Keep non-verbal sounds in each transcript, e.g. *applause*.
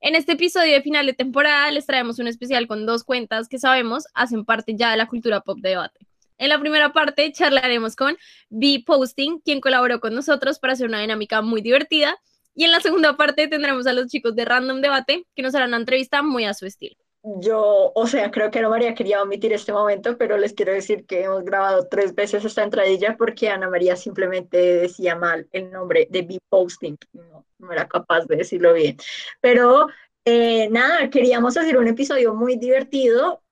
En este episodio de final de temporada les traemos un especial con dos cuentas que sabemos hacen parte ya de la cultura pop de debate. En la primera parte charlaremos con B Posting, quien colaboró con nosotros para hacer una dinámica muy divertida. Y en la segunda parte tendremos a los chicos de Random Debate, que nos harán una entrevista muy a su estilo. Yo, o sea, creo que Ana María quería omitir este momento, pero les quiero decir que hemos grabado tres veces esta entradilla porque Ana María simplemente decía mal el nombre de B Posting. No, no era capaz de decirlo bien. Pero eh, nada, queríamos hacer un episodio muy divertido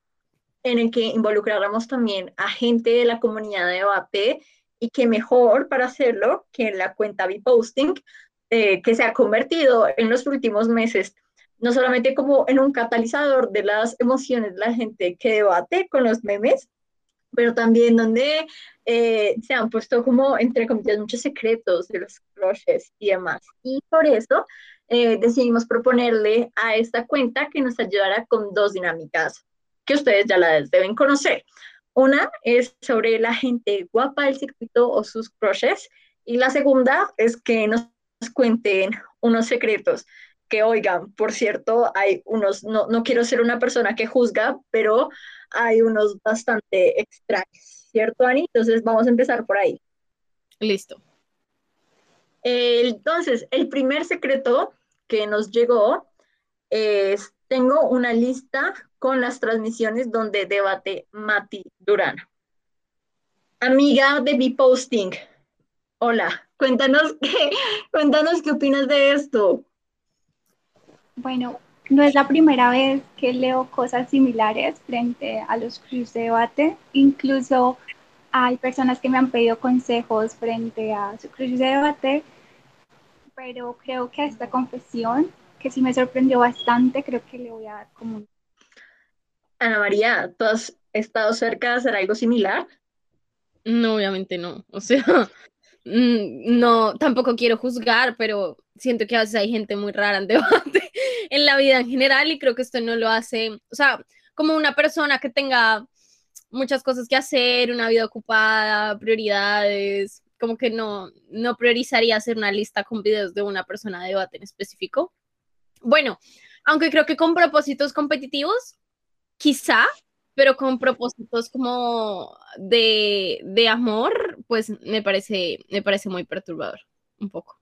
en el que involucráramos también a gente de la comunidad de debate y que mejor para hacerlo que en la cuenta B-Posting, eh, que se ha convertido en los últimos meses no solamente como en un catalizador de las emociones de la gente que debate con los memes, pero también donde eh, se han puesto como, entre comillas, muchos secretos de los crushes y demás. Y por eso eh, decidimos proponerle a esta cuenta que nos ayudara con dos dinámicas que ustedes ya las deben conocer. Una es sobre la gente guapa del circuito o sus crushes y la segunda es que nos cuenten unos secretos que oigan, por cierto, hay unos, no, no quiero ser una persona que juzga, pero hay unos bastante extraños, ¿cierto, Ani? Entonces vamos a empezar por ahí. Listo. Entonces, el primer secreto que nos llegó es, tengo una lista con las transmisiones donde debate Mati Durán. Amiga de B-Posting, hola, cuéntanos *laughs* qué, cuéntanos qué opinas de esto. Bueno, no es la primera vez que leo cosas similares frente a los cruces de debate. Incluso hay personas que me han pedido consejos frente a su cruce de debate, pero creo que a esta confesión, que sí me sorprendió bastante, creo que le voy a dar como un... Ana María, ¿tú has estado cerca de hacer algo similar? No, obviamente no. O sea, *laughs* mm, no, tampoco quiero juzgar, pero siento que a veces hay gente muy rara en debate en la vida en general y creo que esto no lo hace, o sea, como una persona que tenga muchas cosas que hacer, una vida ocupada, prioridades, como que no, no priorizaría hacer una lista con videos de una persona de debate en específico. Bueno, aunque creo que con propósitos competitivos, quizá, pero con propósitos como de, de amor, pues me parece, me parece muy perturbador, un poco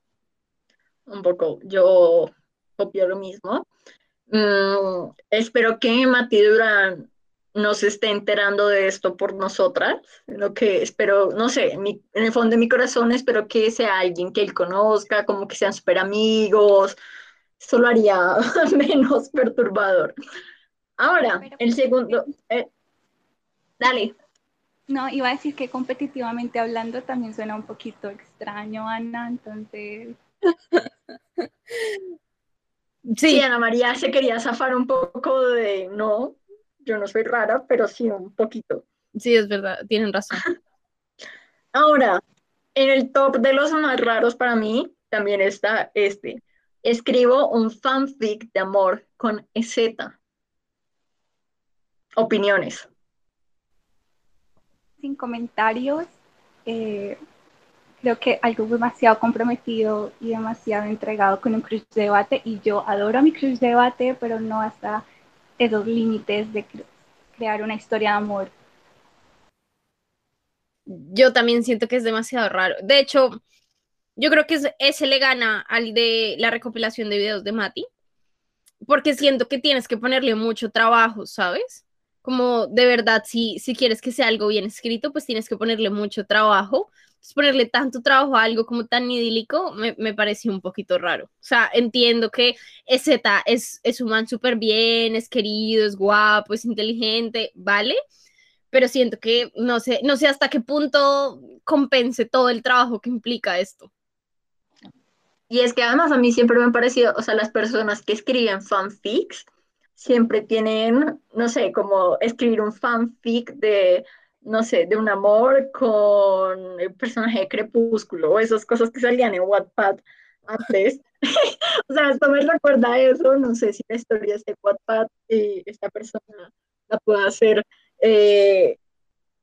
un poco, yo copio lo mismo. Mm, espero que Mati Durán no se esté enterando de esto por nosotras, lo que espero, no sé, en, el fondo de mi corazón espero que sea alguien que él conozca, como que sean súper amigos, eso lo haría *laughs* menos perturbador. Ahora, el segundo, eh, dale. No, iba a decir que competitivamente hablando también suena un poquito extraño, Ana, entonces *laughs* Sí, Ana María se quería zafar un poco de, no, yo no soy rara, pero sí un poquito. Sí, es verdad, tienen razón. *laughs* Ahora, en el top de los más raros para mí también está este. Escribo un fanfic de amor con EZ. Opiniones. Sin comentarios. Eh, creo que algo demasiado comprometido y demasiado entregado con un crush de debate y yo adoro mi crush de debate, pero no hasta esos límites de crear una historia de amor. Yo también siento que es demasiado raro. De hecho, yo creo que ese le gana al de la recopilación de videos de Mati, porque siento que tienes que ponerle mucho trabajo, ¿sabes? Como de verdad, si, si quieres que sea algo bien escrito, pues tienes que ponerle mucho trabajo ponerle tanto trabajo a algo como tan idílico me, me pareció un poquito raro. O sea, entiendo que Z es, es un man súper bien, es querido, es guapo, es inteligente, ¿vale? Pero siento que no sé, no sé hasta qué punto compense todo el trabajo que implica esto. Y es que además a mí siempre me ha parecido, o sea, las personas que escriben fanfics siempre tienen, no sé, como escribir un fanfic de, no sé, de un amor con el personaje de Crepúsculo o esas cosas que salían en Wattpad antes. *laughs* o sea, esto me recuerda a eso, no sé si la historia es de Wattpad y esta persona la puede hacer, eh,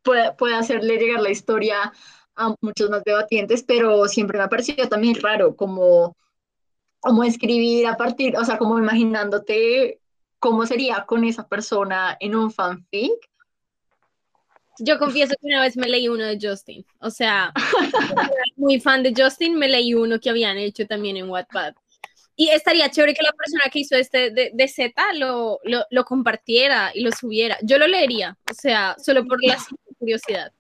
puede, puede hacerle llegar la historia a muchos más debatientes, pero siempre me ha parecido también raro como, como escribir a partir, o sea, como imaginándote cómo sería con esa persona en un fanfic. Yo confieso que una vez me leí uno de Justin, o sea, muy fan de Justin, me leí uno que habían hecho también en Wattpad. Y estaría chévere que la persona que hizo este de, de Z lo, lo, compartiera y lo subiera. Yo lo leería, o sea, solo por la curiosidad.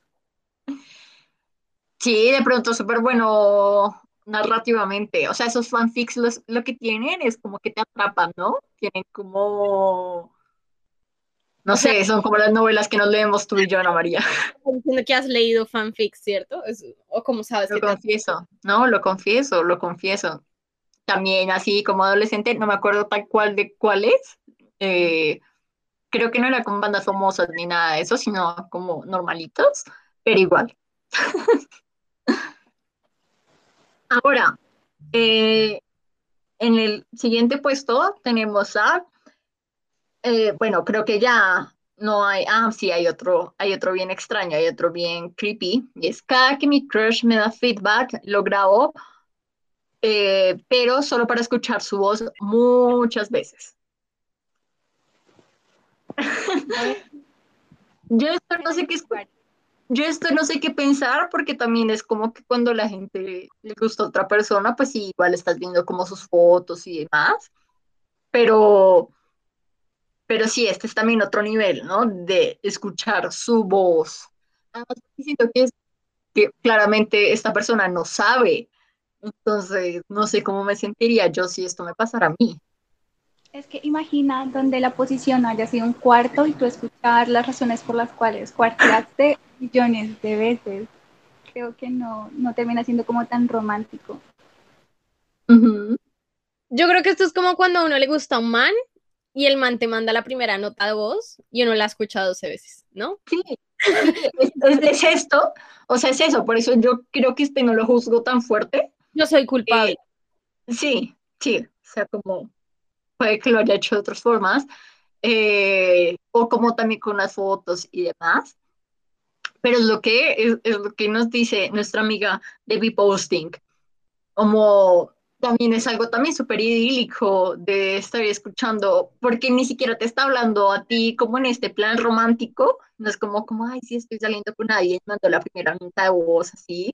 Sí, de pronto súper bueno narrativamente. O sea, esos fanfics los, lo que tienen es como que te atrapan, ¿no? Tienen como... No sé, *laughs* son como las novelas que nos leemos tú y yo, Ana María. *laughs* Diciendo que has leído fanfics, ¿cierto? O como sabes. Lo confieso, no, lo confieso, lo confieso. También así como adolescente, no me acuerdo tal cual de cuál es. Eh, creo que no era con bandas famosas ni nada de eso, sino como normalitos, pero igual. *laughs* Ahora, eh, en el siguiente puesto tenemos a, eh, bueno, creo que ya no hay, ah, sí, hay otro, hay otro bien extraño, hay otro bien creepy, y es cada que mi crush me da feedback, lo grabo, eh, pero solo para escuchar su voz muchas veces. *laughs* Yo esto no sé qué yo esto no sé qué pensar porque también es como que cuando la gente le gusta a otra persona, pues igual estás viendo como sus fotos y demás, pero, pero sí, este es también otro nivel, ¿no? De escuchar su voz. Además, siento que, es, que claramente esta persona no sabe, entonces no sé cómo me sentiría yo si esto me pasara a mí. Es que imagina donde la posición haya sido un cuarto y tú escuchar las razones por las cuales cuarteaste millones de veces. Creo que no, no termina siendo como tan romántico. Yo creo que esto es como cuando a uno le gusta un man y el man te manda la primera nota de voz y uno la ha escuchado 12 veces, ¿no? Sí, es, es, esto, o sea, es eso, por eso yo creo que este no lo juzgo tan fuerte. Yo soy culpable. Eh, sí, sí, o sea, como puede que lo haya hecho de otras formas, eh, o como también con las fotos y demás. Pero es lo que, es, es lo que nos dice nuestra amiga Debbie Posting, como también es algo también súper idílico de estar escuchando, porque ni siquiera te está hablando a ti como en este plan romántico, no es como, como ay, sí, estoy saliendo con nadie, mando la primera nota de voz así,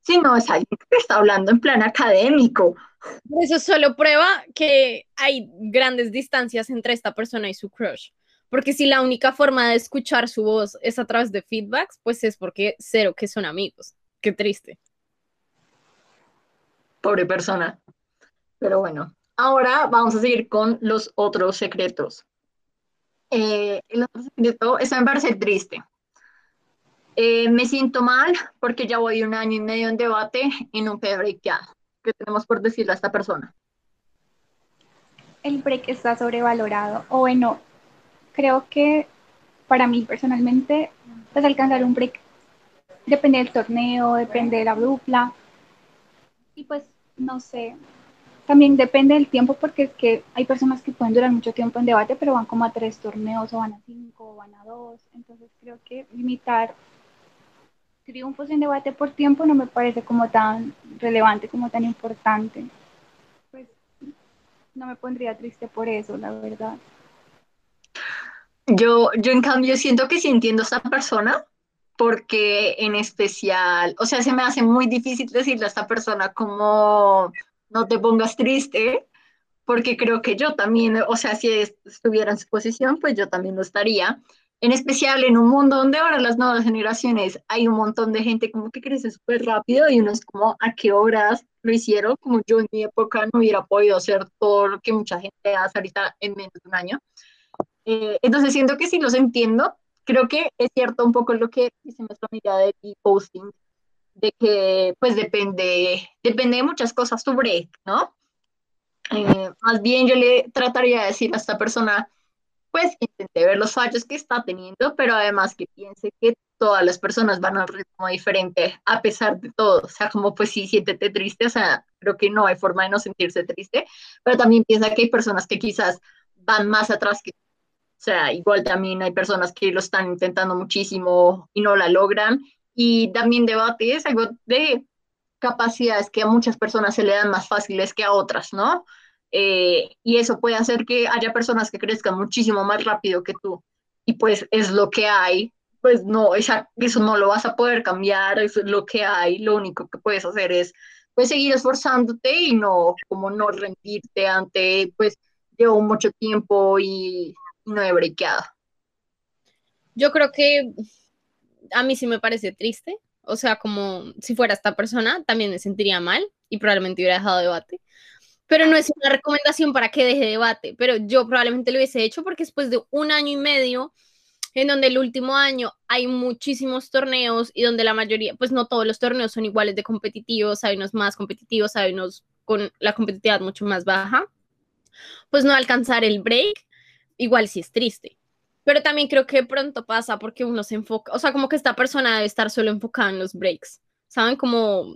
sino es alguien que te está hablando en plan académico. Eso solo prueba que hay grandes distancias entre esta persona y su crush. Porque si la única forma de escuchar su voz es a través de feedbacks, pues es porque cero que son amigos. Qué triste. Pobre persona. Pero bueno, ahora vamos a seguir con los otros secretos. Eh, el otro secreto, eso me triste. Eh, me siento mal porque ya voy un año y medio en debate y nunca he breakado. ¿Qué tenemos por decirle a esta persona? El break está sobrevalorado. O bueno, creo que para mí personalmente, pues alcanzar un break depende del torneo, depende de la dupla. Y pues, no sé, también depende del tiempo porque es que hay personas que pueden durar mucho tiempo en debate, pero van como a tres torneos o van a cinco o van a dos. Entonces creo que limitar triunfos en debate por tiempo no me parece como tan relevante, como tan importante. Pues no me pondría triste por eso, la verdad. Yo, yo en cambio siento que sí entiendo a esta persona, porque en especial, o sea, se me hace muy difícil decirle a esta persona como no te pongas triste, porque creo que yo también, o sea, si estuviera en su posición, pues yo también lo estaría en especial en un mundo donde ahora las nuevas generaciones hay un montón de gente como que crece súper rápido y uno es como a qué horas lo hicieron, como yo en mi época no hubiera podido hacer todo lo que mucha gente hace ahorita en menos de un año. Eh, entonces siento que sí los entiendo, creo que es cierto un poco lo que dice nuestra amiga de posting, de que pues depende, depende de muchas cosas tu break, ¿no? Eh, más bien yo le trataría de decir a esta persona, pues intente ver los fallos que está teniendo, pero además que piense que todas las personas van a un ritmo diferente a pesar de todo. O sea, como pues sí, siéntete triste, o sea, creo que no hay forma de no sentirse triste, pero también piensa que hay personas que quizás van más atrás que o sea, igual también hay personas que lo están intentando muchísimo y no la logran. Y también debate es algo de capacidades que a muchas personas se le dan más fáciles que a otras, ¿no? Eh, y eso puede hacer que haya personas que crezcan muchísimo más rápido que tú. Y pues es lo que hay, pues no, esa, eso no lo vas a poder cambiar, eso es lo que hay, lo único que puedes hacer es pues seguir esforzándote y no, como no rendirte ante, pues llevo mucho tiempo y no he brequeado. Yo creo que a mí sí me parece triste, o sea, como si fuera esta persona, también me sentiría mal y probablemente hubiera dejado debate. Pero no es una recomendación para que deje debate, pero yo probablemente lo hubiese hecho porque después de un año y medio, en donde el último año hay muchísimos torneos y donde la mayoría, pues no todos los torneos son iguales de competitivos, hay unos más competitivos, hay unos con la competitividad mucho más baja, pues no alcanzar el break, igual sí es triste. Pero también creo que pronto pasa porque uno se enfoca, o sea, como que esta persona debe estar solo enfocada en los breaks, ¿saben? Como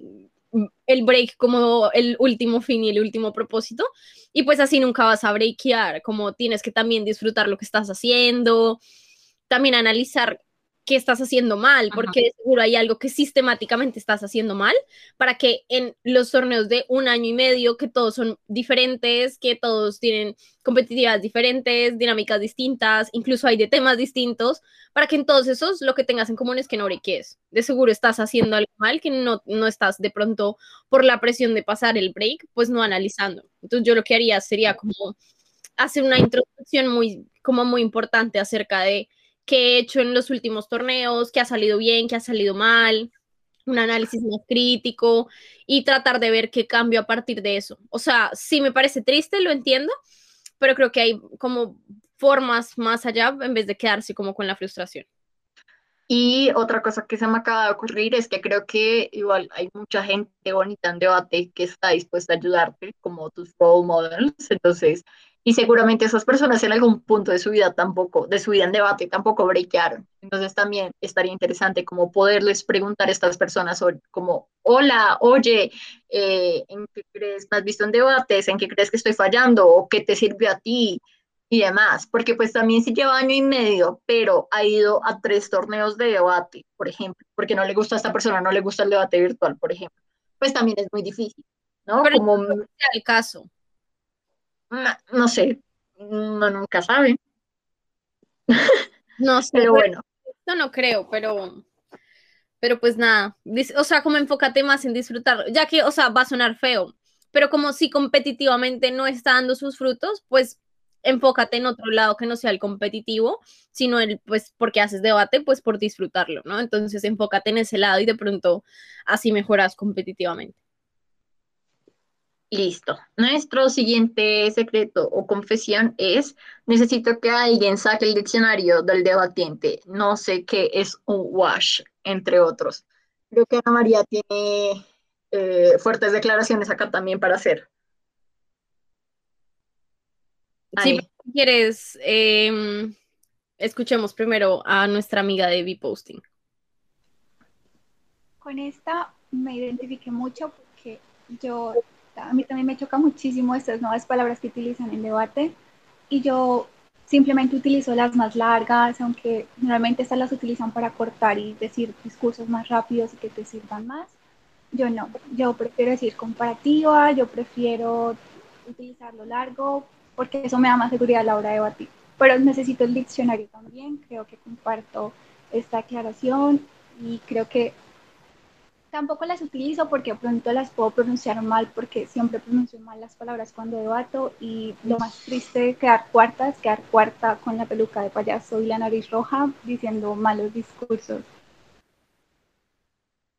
el break como el último fin y el último propósito. Y pues así nunca vas a breakear, como tienes que también disfrutar lo que estás haciendo, también analizar qué estás haciendo mal, porque seguro hay algo que sistemáticamente estás haciendo mal, para que en los torneos de un año y medio, que todos son diferentes, que todos tienen competitividades diferentes, dinámicas distintas, incluso hay de temas distintos, para que en todos esos lo que tengas en común es que no breques. De seguro estás haciendo algo mal, que no, no estás de pronto por la presión de pasar el break, pues no analizando. Entonces yo lo que haría sería como hacer una introducción muy, como muy importante acerca de qué he hecho en los últimos torneos, qué ha salido bien, qué ha salido mal, un análisis más crítico y tratar de ver qué cambio a partir de eso. O sea, sí me parece triste, lo entiendo, pero creo que hay como formas más allá en vez de quedarse como con la frustración. Y otra cosa que se me acaba de ocurrir es que creo que igual hay mucha gente bonita en debate que está dispuesta a ayudarte, como tus role models. Entonces, y seguramente esas personas en algún punto de su vida tampoco, de su vida en debate, tampoco breakearon. Entonces también estaría interesante como poderles preguntar a estas personas como, hola, oye, eh, ¿en qué crees me has visto en debates? ¿En qué crees que estoy fallando? ¿O qué te sirvió a ti? Y demás, porque pues también si lleva año y medio, pero ha ido a tres torneos de debate, por ejemplo, porque no le gusta a esta persona, no le gusta el debate virtual, por ejemplo, pues también es muy difícil, ¿no? Pero como el caso no, sé, no nunca sabe. No sé, pero bueno. No, no creo, pero, pero pues nada, o sea, como enfócate más en disfrutarlo, ya que, o sea, va a sonar feo, pero como si competitivamente no está dando sus frutos, pues enfócate en otro lado que no sea el competitivo, sino el, pues, porque haces debate, pues por disfrutarlo, ¿no? Entonces enfócate en ese lado y de pronto así mejoras competitivamente. Listo. Nuestro siguiente secreto o confesión es, necesito que alguien saque el diccionario del debatiente. No sé qué es un wash, entre otros. Creo que Ana María tiene eh, fuertes declaraciones acá también para hacer. Si quieres, em, escuchemos primero a nuestra amiga de Posting. Con esta me identifiqué mucho porque yo a mí también me choca muchísimo estas nuevas palabras que utilizan en debate y yo simplemente utilizo las más largas, aunque normalmente estas las utilizan para cortar y decir discursos más rápidos y que te sirvan más. Yo no, yo prefiero decir comparativa, yo prefiero utilizarlo largo porque eso me da más seguridad a la hora de debatir. Pero necesito el diccionario también, creo que comparto esta aclaración y creo que Tampoco las utilizo porque pronto las puedo pronunciar mal porque siempre pronuncio mal las palabras cuando debato y lo más triste de quedar cuarta es quedar cuarta con la peluca de payaso y la nariz roja diciendo malos discursos.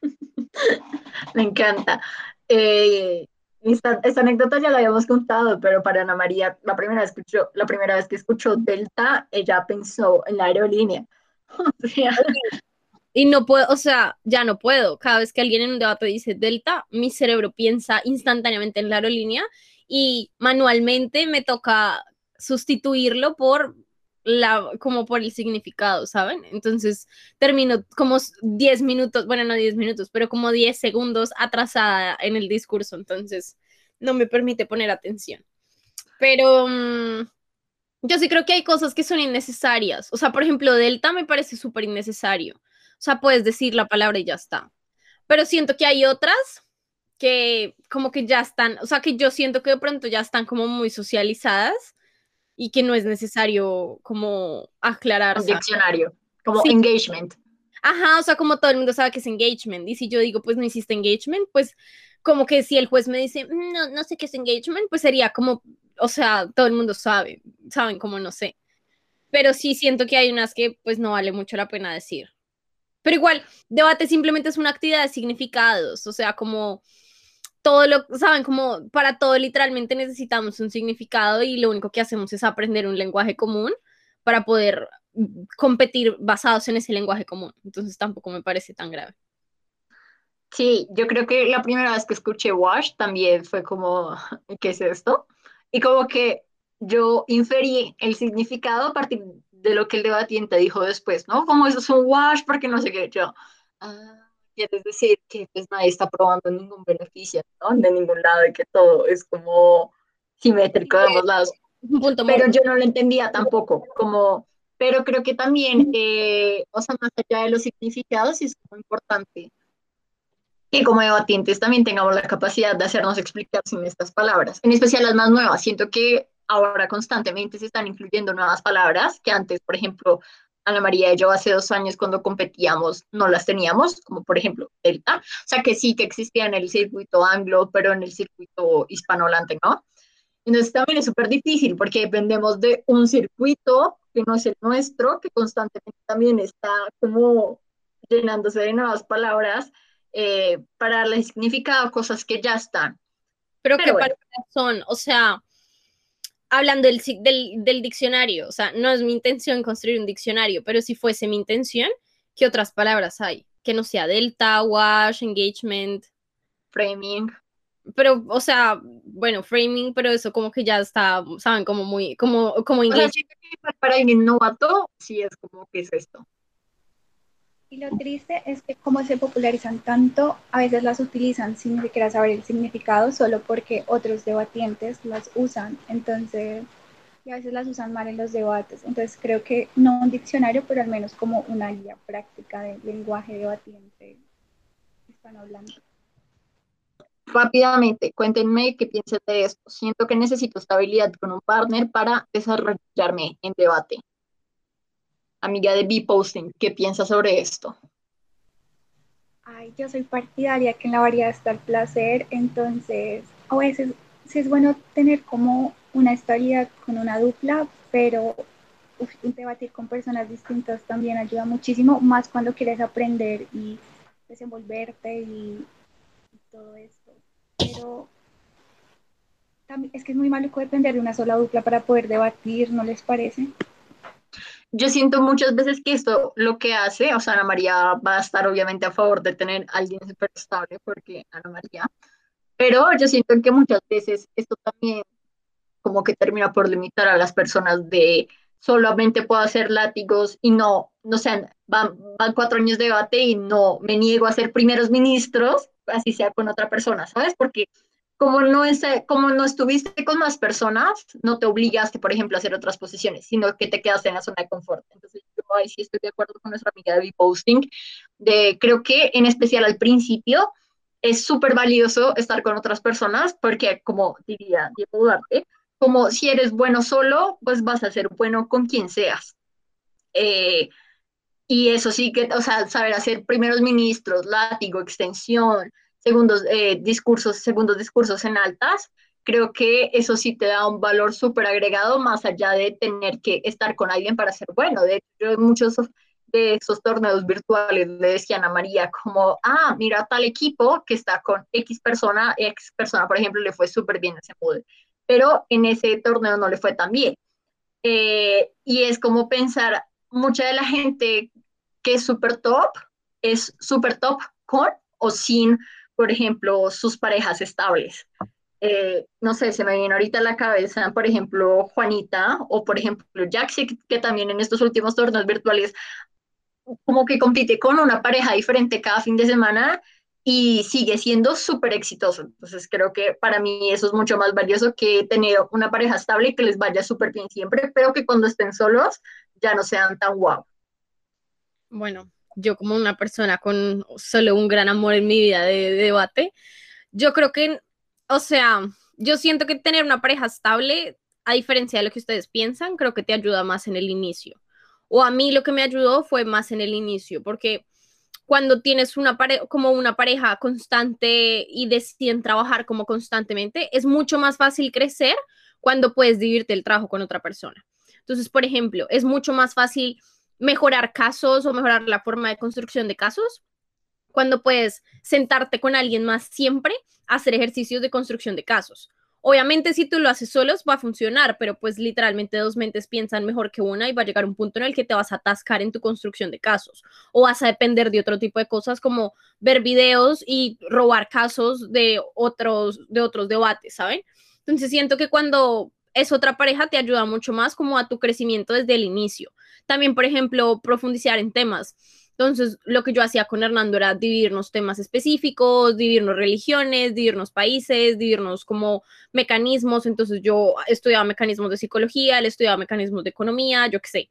*laughs* Me encanta. Eh, esta, anécdota ya la habíamos contado, pero para Ana María, la primera, vez que escuchó, la primera vez que escuchó Delta, ella pensó en la aerolínea. *laughs* O sea, Y no puedo, o sea, ya no puedo. Cada vez que alguien en un debate dice Delta, mi cerebro piensa instantáneamente en la aerolínea y manualmente me toca sustituirlo por la, como por el significado, ¿saben? Entonces termino como 10 minutos, bueno, no 10 minutos, pero como 10 segundos atrasada en el discurso, entonces no me permite poner atención. Pero mm, yo sí creo que hay cosas que son innecesarias. O sea, por ejemplo, Delta me parece súper innecesario. O sea, puedes decir la palabra y ya está. Pero siento que hay otras que como que ya están, o sea, que yo siento que de pronto ya están como muy socializadas y que no es necesario como aclarar. Un diccionario, como engagement. Ajá, o sea, como todo el mundo sabe que es engagement. Y si yo digo, pues no hiciste engagement, pues como que si el juez me dice, mm, no, no sé qué es engagement, pues sería como, o sea, todo el mundo sabe, saben como no sé. Pero sí siento que hay unas que pues no vale mucho la pena decir. Pero igual, debate simplemente es una actividad de significados, o sea, como todo lo, saben, como para todo literalmente necesitamos un significado y lo único que hacemos es aprender un lenguaje común para poder competir basados en ese lenguaje común. Entonces tampoco me parece tan grave. Sí, yo creo que la primera vez que escuché Wash también fue como, *laughs* ¿qué es esto? Y como que yo inferí el significado a partir de lo que el debatiente dijo después, ¿no? Como eso es un wash, porque no sé qué, yo, ah, quieres decir que pues nadie está probando ningún beneficio, ¿no? De ningún lado y que todo es como simétrico de ambos lados. Pero yo no lo entendía tampoco, como, pero creo que también, eh, o sea, más allá de los significados, es muy importante que como debatientes también tengamos la capacidad de hacernos explicar sin estas palabras, en especial las más nuevas. Siento que ahora constantemente se están incluyendo nuevas palabras que antes, por ejemplo, Ana María y yo hace dos años cuando competíamos no las teníamos, como por ejemplo Delta. O sea que sí que existía en el circuito anglo, pero en el circuito hispanohablante no. Entonces también es súper difícil porque dependemos de un circuito que no es el nuestro, que constantemente también está como llenándose de nuevas palabras eh, para darle significado a cosas que ya están. Pero, ¿qué palabras son? O sea, hablando del, del, diccionario, o sea, no es mi intención construir un diccionario, pero si fuese mi intención, ¿qué otras palabras hay? Que no sea delta, wash, engagement. Framing. Pero, o sea, bueno, framing, pero eso como que ya está, ¿saben? Como muy, como, como inglés. para alguien novato, sí es como que es esto. Y lo triste es que como se popularizan tanto, a veces las utilizan sin siquiera saber el significado, solo porque otros debatientes las usan. Entonces, y a veces las usan mal en los debates. Entonces, creo que no un diccionario, pero al menos como una guía práctica de lenguaje debatiente hispanohablante. Rápidamente, cuéntenme qué piensan de esto. Siento que necesito estabilidad con un partner para desarrollarme en debate amiga de B-Posting, ¿qué piensas sobre esto? Ay, yo soy partidaria que en la variedad está el placer, entonces a veces sí es bueno tener como una historia con una dupla, pero debatir con personas distintas también ayuda muchísimo, más cuando quieres aprender y desenvolverte y, y todo esto. Pero también, es que es muy maluco depender de una sola dupla para poder debatir, ¿no les parece? Yo siento muchas veces que esto lo que hace, o sea, Ana María va a estar obviamente a favor de tener a alguien súper estable, porque Ana María, pero yo siento que muchas veces esto también como que termina por limitar a las personas de solamente puedo hacer látigos y no, no sé, van, van cuatro años de debate y no me niego a ser primeros ministros, así sea con otra persona, ¿sabes? Porque como no, es, como no estuviste con más personas, no te obligaste, por ejemplo, a hacer otras posiciones, sino que te quedaste en la zona de confort. Entonces, yo ahí sí estoy de acuerdo con nuestra amiga de posting de creo que en especial al principio es súper valioso estar con otras personas, porque como diría Diego Duarte, como si eres bueno solo, pues vas a ser bueno con quien seas. Eh, y eso sí que, o sea, saber hacer primeros ministros, látigo, extensión, segundos eh, discursos, segundos discursos en altas, creo que eso sí te da un valor súper agregado más allá de tener que estar con alguien para ser bueno. De hecho, muchos de esos torneos virtuales le decían a María como, ah, mira tal equipo que está con X persona, X persona, por ejemplo, le fue súper bien ese mood, pero en ese torneo no le fue tan bien. Eh, y es como pensar, mucha de la gente que es súper top, es súper top con o sin, por ejemplo, sus parejas estables. Eh, no sé, se me viene ahorita a la cabeza, por ejemplo, Juanita o por ejemplo Jaxi, que también en estos últimos torneos virtuales como que compite con una pareja diferente cada fin de semana y sigue siendo súper exitoso. Entonces creo que para mí eso es mucho más valioso que tener una pareja estable y que les vaya súper bien siempre, pero que cuando estén solos ya no sean tan guau. Bueno, yo como una persona con solo un gran amor en mi vida de, de debate, yo creo que, o sea, yo siento que tener una pareja estable, a diferencia de lo que ustedes piensan, creo que te ayuda más en el inicio. O a mí lo que me ayudó fue más en el inicio, porque cuando tienes una pareja, como una pareja constante y deciden trabajar como constantemente, es mucho más fácil crecer cuando puedes dividirte el trabajo con otra persona. Entonces, por ejemplo, es mucho más fácil mejorar casos o mejorar la forma de construcción de casos cuando puedes sentarte con alguien más siempre hacer ejercicios de construcción de casos. Obviamente, si tú lo haces solos, va a funcionar, pero pues literalmente dos mentes piensan mejor que una y va a llegar un punto en el que te vas a atascar en tu construcción de casos o vas a depender de otro tipo de cosas como ver videos y robar casos de otros, de otros debates, ¿saben? Entonces siento que cuando es otra pareja te ayuda mucho más como a tu crecimiento desde el inicio. También, por ejemplo, profundizar en temas entonces, lo que yo hacía con Hernando era dividirnos temas específicos, dividirnos religiones, dividirnos países, dividirnos como mecanismos. Entonces, yo estudiaba mecanismos de psicología, él estudiaba mecanismos de economía, yo qué sé.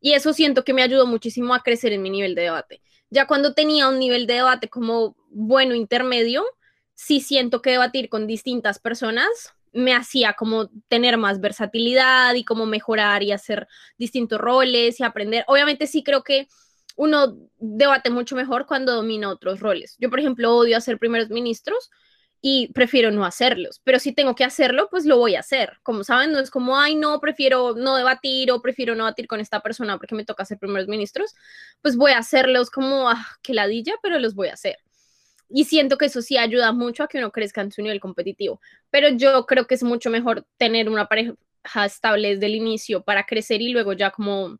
Y eso siento que me ayudó muchísimo a crecer en mi nivel de debate. Ya cuando tenía un nivel de debate como bueno intermedio, sí siento que debatir con distintas personas me hacía como tener más versatilidad y como mejorar y hacer distintos roles y aprender. Obviamente sí creo que uno debate mucho mejor cuando domina otros roles. Yo, por ejemplo, odio hacer primeros ministros y prefiero no hacerlos, pero si tengo que hacerlo, pues lo voy a hacer. Como saben, no es como, ay, no, prefiero no debatir o prefiero no debatir con esta persona porque me toca hacer primeros ministros, pues voy a hacerlos como, ah, que ladilla, pero los voy a hacer. Y siento que eso sí ayuda mucho a que uno crezca en su nivel competitivo, pero yo creo que es mucho mejor tener una pareja estable desde el inicio para crecer y luego ya como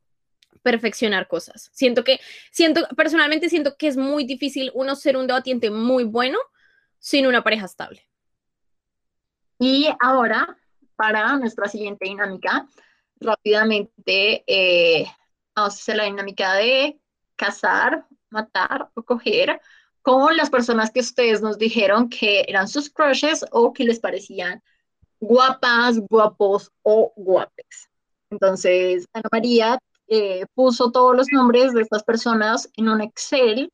perfeccionar cosas. Siento que, siento, personalmente siento que es muy difícil uno ser un debatiente muy bueno sin una pareja estable. Y ahora, para nuestra siguiente dinámica, rápidamente eh, vamos a hacer la dinámica de cazar, matar o coger con las personas que ustedes nos dijeron que eran sus crushes o que les parecían guapas, guapos o guapes. Entonces, Ana María, eh, puso todos los nombres de estas personas en un Excel.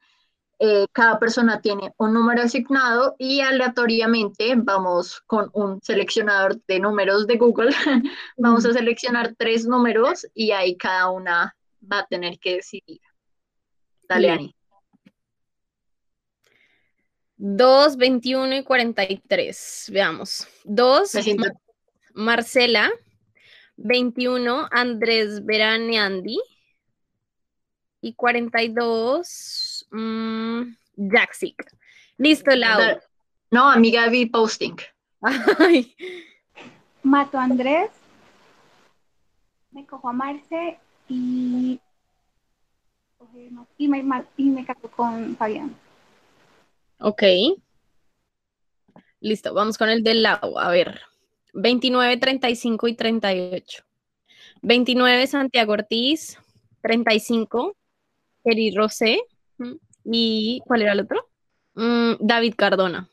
Eh, cada persona tiene un número asignado y aleatoriamente vamos con un seleccionador de números de Google. *laughs* vamos a seleccionar tres números y ahí cada una va a tener que decidir. Dale, Ani. 2, 21 y 43. Veamos. 2, Marcela. 21 Andrés Veraneandi y 42 mmm, Jaxic. Listo, Lau. No, amiga vi posting. Mato a Andrés, me cojo a Marce y, y, me, y me caso con Fabián. Ok. Listo, vamos con el del Lau. A ver. 29, 35 y 38. 29, Santiago Ortiz. 35, Eri Rosé. ¿Y cuál era el otro? Mm, David Cardona.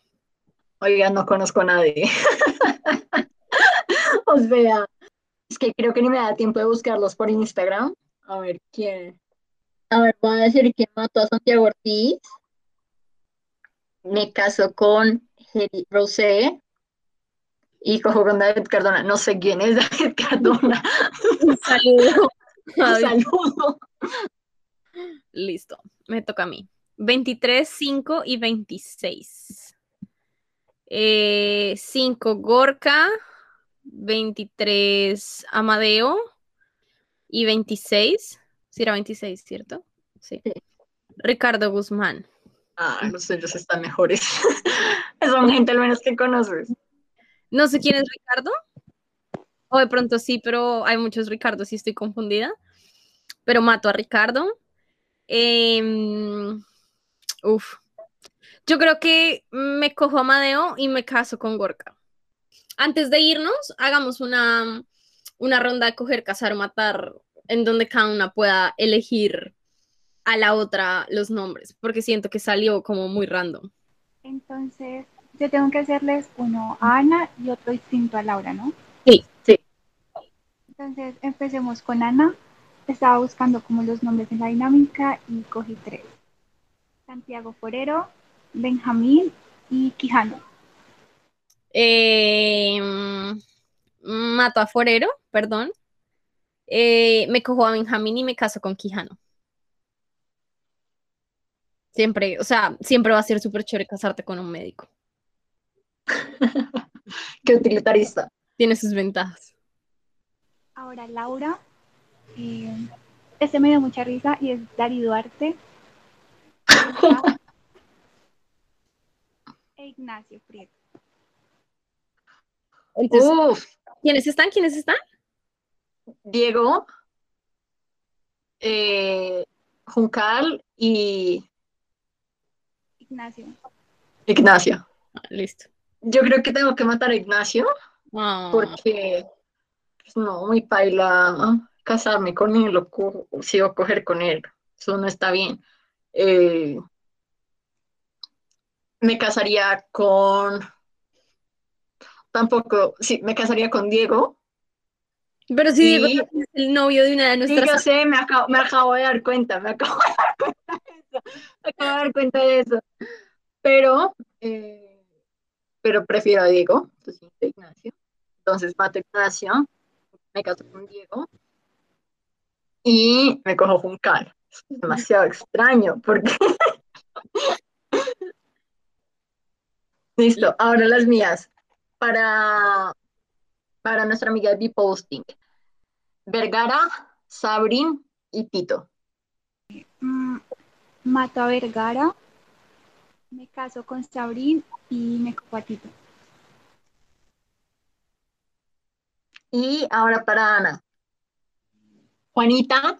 Oiga, no conozco a nadie. *laughs* Os vea. Es que creo que ni me da tiempo de buscarlos por Instagram. A ver quién. A ver, voy a decir quién mató a Santiago Ortiz. Me caso con Eri Rosé y cojo con David Cardona. No sé quién es David Cardona. Un saludo. Un saludo. Listo, me toca a mí. 23, 5 y 26. 5 eh, Gorka, 23 Amadeo y 26. Sí, era 26, ¿cierto? Sí. Ricardo Guzmán. Los suyos están mejores. *laughs* Son gente al menos que conoces. No sé quién es Ricardo. O de pronto sí, pero hay muchos Ricardos y estoy confundida. Pero mato a Ricardo. Em, Uf. Yo creo que me cojo a Amadeo y me caso con Gorka. Antes de irnos, hagamos una, una ronda de coger, cazar, matar, en donde cada una pueda elegir a la otra los nombres, porque siento que salió como muy random. Entonces, yo tengo que hacerles uno a Ana y otro distinto a Laura, ¿no? Sí. Sí. Entonces, empecemos con Ana. Estaba buscando como los nombres en la dinámica y cogí tres. Santiago Forero, Benjamín y Quijano. Eh, mato a Forero, perdón. Eh, me cojo a Benjamín y me caso con Quijano. Siempre, o sea, siempre va a ser súper chévere casarte con un médico. *laughs* Qué utilitarista. Tiene sus ventajas. Ahora Laura. eh, este me dio mucha risa y es Dari Duarte. *laughs* e Ignacio Prieto. Entonces, Uf, ¿quiénes están? ¿Quiénes están? Diego, eh, Juncal y Ignacio. Ignacio. Ah, listo. Yo creo que tengo que matar a Ignacio Ah, porque pues, no, muy paila casarme con él o co- o sí, o coger con él. Eso no está bien. Eh, me casaría con... Tampoco, sí, me casaría con Diego. Pero si Diego y- es el novio de una de Sí, nuestras yo sé, me acabo, me acabo de dar cuenta, me acabo de dar cuenta de eso, me *laughs* acabo de dar cuenta de eso. Pero, eh, pero prefiero a Diego, siento, Ignacio. Entonces mato a Ignacio, me caso con Diego y me cojo Juncal. Es demasiado extraño porque... *laughs* Listo, ahora las mías. Para, para nuestra amiga de Posting. Vergara, Sabrin y Tito. Mato a Vergara. Me caso con Sabrín y me cojo a Tito. Y ahora para Ana. Juanita,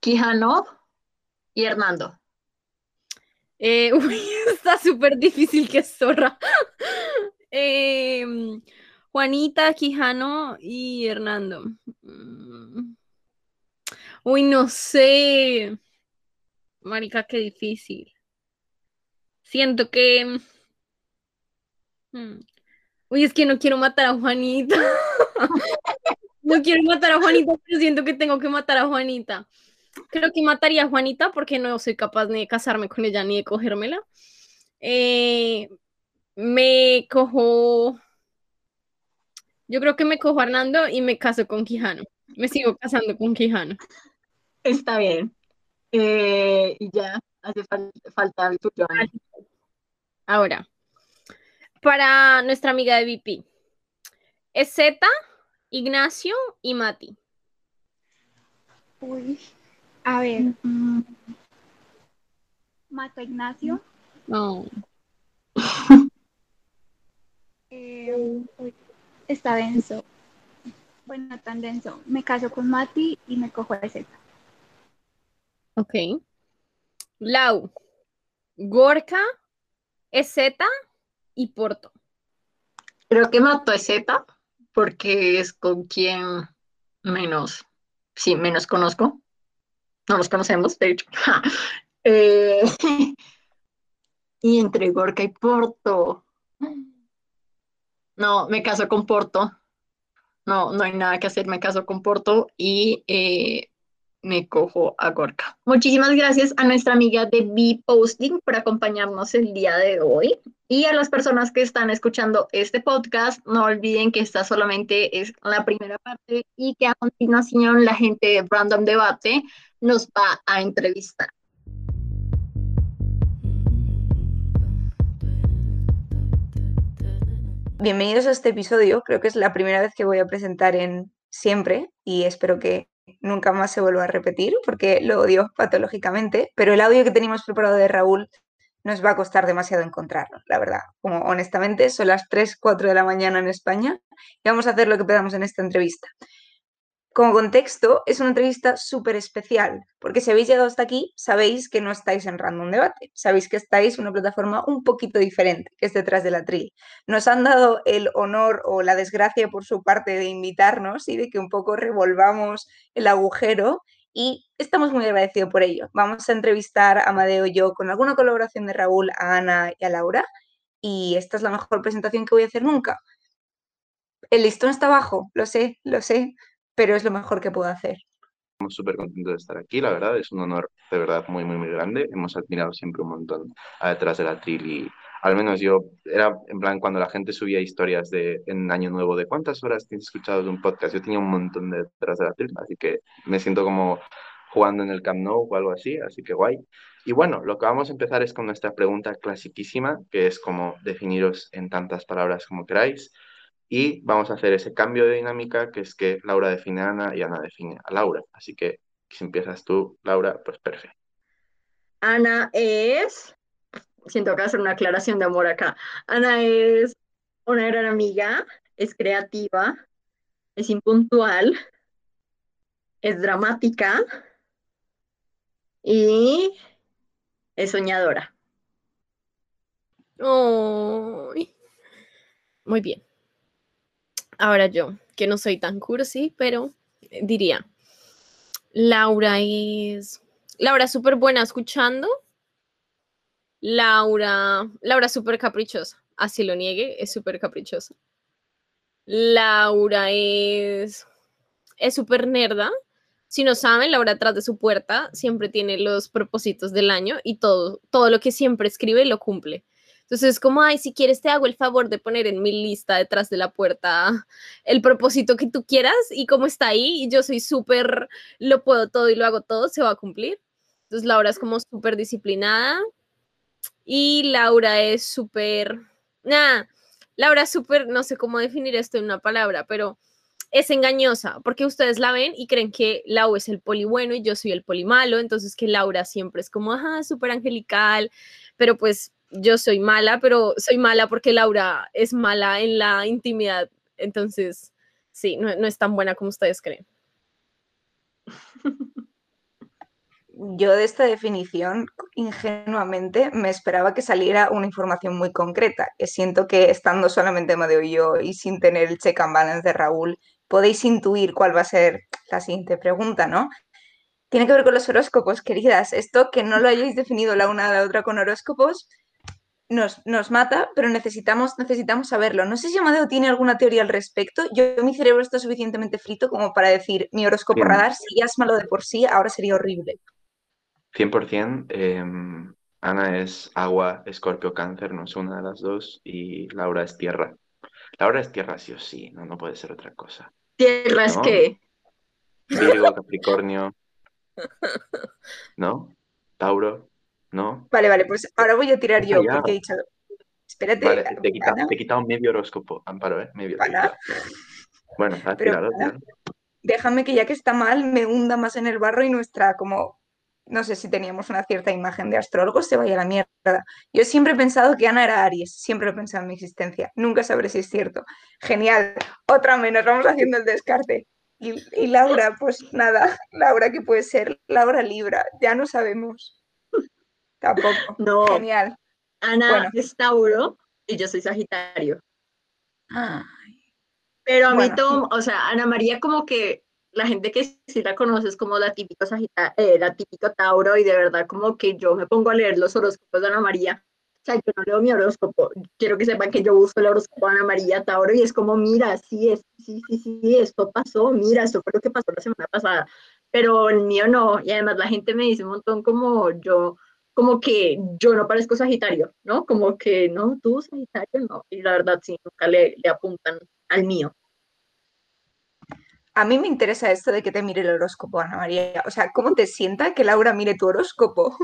Quijano y Hernando. Eh, *laughs* uy, está súper difícil que es zorra. *laughs* Em, Juanita, Quijano y Hernando. Mm. Uy, no sé. Marica, qué difícil. Siento que. mm, Uy, es que no quiero matar a Juanita. *laughs* No quiero matar a Juanita, pero siento que tengo que matar a Juanita. Creo que mataría a Juanita porque no soy capaz ni de casarme con ella ni de cogérmela. Eh, me cojo. Yo creo que me cojo a Hernando y me caso con Quijano. Me sigo casando con Quijano. Está bien. Eh, y ya, hace fal- falta el tuyo. Ahora, para nuestra amiga de VP, es Z, Ignacio y Mati. Uy. A ver. mm, mato a Ignacio. No. *laughs* Eh, uy, está denso. Bueno, no tan denso. Me caso con Mati y me cojo a Z. Ok. Lau, Gorka, EZ y Porto. Creo que mato a Z porque es con quien menos, sí, menos conozco. No los conocemos, de hecho. *laughs* Eh, *laughs* y entre Gorka y Porto. No, me caso con Porto. No, no hay nada que hacer, me caso con Porto y eh, me cojo a Gorka. Muchísimas gracias a nuestra amiga de B Posting por acompañarnos el día de hoy. Y a las personas que están escuchando este podcast, no olviden que esta solamente es la primera parte y que a continuación la gente de Random Debate nos va a entrevistar. Bienvenidos a este episodio. Creo que es la primera vez que voy a presentar en siempre y espero que nunca más se vuelva a repetir porque lo odio patológicamente. Pero el audio que teníamos preparado de Raúl nos va a costar demasiado encontrarlo, la verdad. Como honestamente son las 3, 4 de la mañana en España y vamos a hacer lo que podamos en esta entrevista. Como contexto, es una entrevista súper especial, porque si habéis llegado hasta aquí, sabéis que no estáis en Random Debate, sabéis que estáis en una plataforma un poquito diferente, que es detrás de la tril. Nos han dado el honor o la desgracia por su parte de invitarnos y de que un poco revolvamos el agujero y estamos muy agradecidos por ello. Vamos a entrevistar a Amadeo y yo con alguna colaboración de Raúl, a Ana y a Laura y esta es la mejor presentación que voy a hacer nunca. El listón está abajo, lo sé, lo sé, pero es lo mejor que puedo hacer. Estamos súper contentos de estar aquí, la verdad, es un honor de verdad muy, muy, muy grande. Hemos admirado siempre un montón a detrás de la tril y al menos yo era en plan cuando la gente subía historias de en Año Nuevo de cuántas horas tienes escuchado de un podcast, yo tenía un montón de detrás de la tril, así que me siento como jugando en el Camp Nou o algo así, así que guay. Y bueno, lo que vamos a empezar es con nuestra pregunta clasiquísima, que es como definiros en tantas palabras como queráis. Y vamos a hacer ese cambio de dinámica, que es que Laura define a Ana y Ana define a Laura. Así que si empiezas tú, Laura, pues perfecto. Ana es, siento que hacer una aclaración de amor acá. Ana es una gran amiga, es creativa, es impuntual, es dramática y es soñadora. Muy bien. Ahora yo, que no soy tan cursi, pero diría, Laura es, Laura súper buena escuchando. Laura, Laura es súper caprichosa, así lo niegue, es súper caprichosa. Laura es, es súper nerda. Si no saben, Laura atrás de su puerta siempre tiene los propósitos del año y todo, todo lo que siempre escribe lo cumple. Entonces, es como, ay, si quieres te hago el favor de poner en mi lista detrás de la puerta el propósito que tú quieras y como está ahí, yo soy súper, lo puedo todo y lo hago todo, se va a cumplir. Entonces, Laura es como súper disciplinada y Laura es súper, nada, Laura es súper, no sé cómo definir esto en una palabra, pero es engañosa, porque ustedes la ven y creen que Lau es el poli bueno y yo soy el poli malo, entonces que Laura siempre es como, ajá, súper angelical, pero pues yo soy mala, pero soy mala porque Laura es mala en la intimidad. Entonces, sí, no, es tan buena como ustedes creen. Yo de esta definición, ingenuamente, me esperaba que saliera una información muy concreta, que siento que estando solamente Madeo y yo y sin tener el check and balance de Raúl, podéis intuir cuál va a ser la siguiente pregunta, ¿no? Tiene que ver con los horóscopos, queridas. Esto que no lo hayáis definido la una a la otra con horóscopos, nos, mata, pero necesitamos, necesitamos saberlo. No sé si Amadeo tiene alguna teoría al respecto. Yo, mi cerebro está suficientemente frito como para decir, mi horóscopo radar, si ya es malo de por sí, ahora sería horrible. 100%. Em, Ana es agua, escorpio, cáncer, no es una de las dos, y Laura es tierra. Laura es tierra sí o sí, no, no puede ser otra cosa. ¿Tierra es qué? Virgo, Capricornio. *laughs* ¿No? Tauro. ¿No? Vale, vale, pues ahora voy a tirar yo, porque he dicho. Espérate. Vale, te, he quitado, medio horóscopo, Amparo, ¿eh? Medio. Bueno, has tirado, Déjame que ya que está mal, me hunda más en el barro y nuestra, como, no sé si teníamos una cierta imagen de astrólogo, se vaya a la mierda. Yo siempre he pensado que Ana era Aries, siempre he pensado en mi existencia. Nunca sabré si es cierto. Genial, otra menos, vamos haciendo el descarte. Y, y Laura, pues nada, *laughs* Laura, ¿qué puede ser? Laura Libra, ya no sabemos. Tampoco. *laughs* No. Genial. Ana es Tauro y yo soy Sagitario. Pero a mí todo, o sea, Ana María como que la gente que sí la conoce es como la típica Sagitario, eh, la típica Tauro y de verdad como que yo me pongo a leer los horóscopos de Ana María. O sea, yo no leo mi horóscopo. Quiero que sepan que yo uso el horóscopo de Ana María Tauro y es como, mira, sí, es, sí, sí, sí, esto pasó, mira, esto fue lo que pasó la semana pasada. Pero el mío no. Y además la gente me dice un montón como yo, como que yo no parezco Sagitario, ¿no? Como que no, tú Sagitario no. Y la verdad sí, nunca le, le apuntan al mío. A mí me interesa esto de que te mire el horóscopo, Ana María. O sea, ¿cómo te sienta que Laura mire tu horóscopo?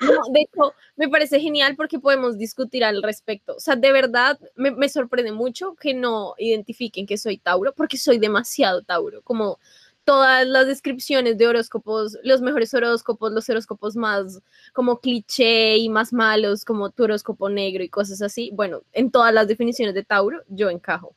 No, de hecho, me parece genial porque podemos discutir al respecto. O sea, de verdad, me, me, sorprende mucho que no identifiquen que soy Tauro, porque soy demasiado Tauro. Como todas las descripciones de horóscopos, los mejores horóscopos, los horóscopos más como cliché y más malos, como tu horóscopo negro y cosas así. Bueno, en todas las definiciones de Tauro, yo encajo.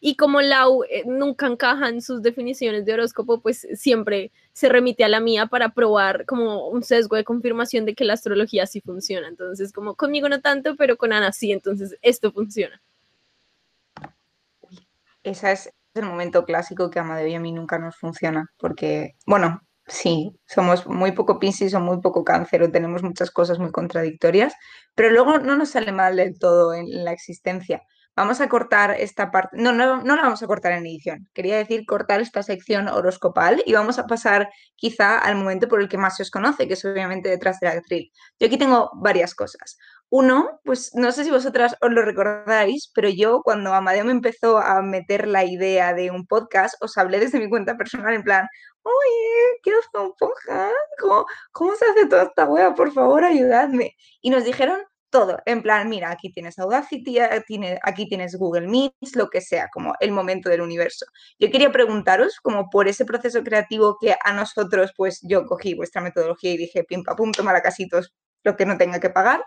Y como Lau eh, nunca encaja en sus definiciones de horóscopo, pues siempre se remite a la mía para probar como un sesgo de confirmación de que la astrología sí funciona. Entonces, como conmigo no tanto, pero con Ana sí, entonces esto funciona. Ese es el momento clásico que a y a mí nunca nos funciona, porque, bueno, sí, somos muy poco Piscis o muy poco cáncer o tenemos muchas cosas muy contradictorias, pero luego no nos sale mal del todo en la existencia. Vamos a cortar esta parte, no, no, no la vamos a cortar en edición, quería decir cortar esta sección horoscopal y vamos a pasar quizá al momento por el que más se os conoce, que es obviamente detrás de la actriz. Yo aquí tengo varias cosas. Uno, pues no sé si vosotras os lo recordáis, pero yo cuando Amadeo me empezó a meter la idea de un podcast, os hablé desde mi cuenta personal en plan, oye, quiero hacer un podcast, ¿Cómo, ¿cómo, se hace toda esta wea? Por favor, ayudadme. Y nos dijeron todo, en plan, mira, aquí tienes Audacity, aquí tienes Google Meets, lo que sea, como el momento del universo. Yo quería preguntaros, como por ese proceso creativo que a nosotros, pues yo cogí vuestra metodología y dije, pim, pum, toma casitos, lo que no tenga que pagar,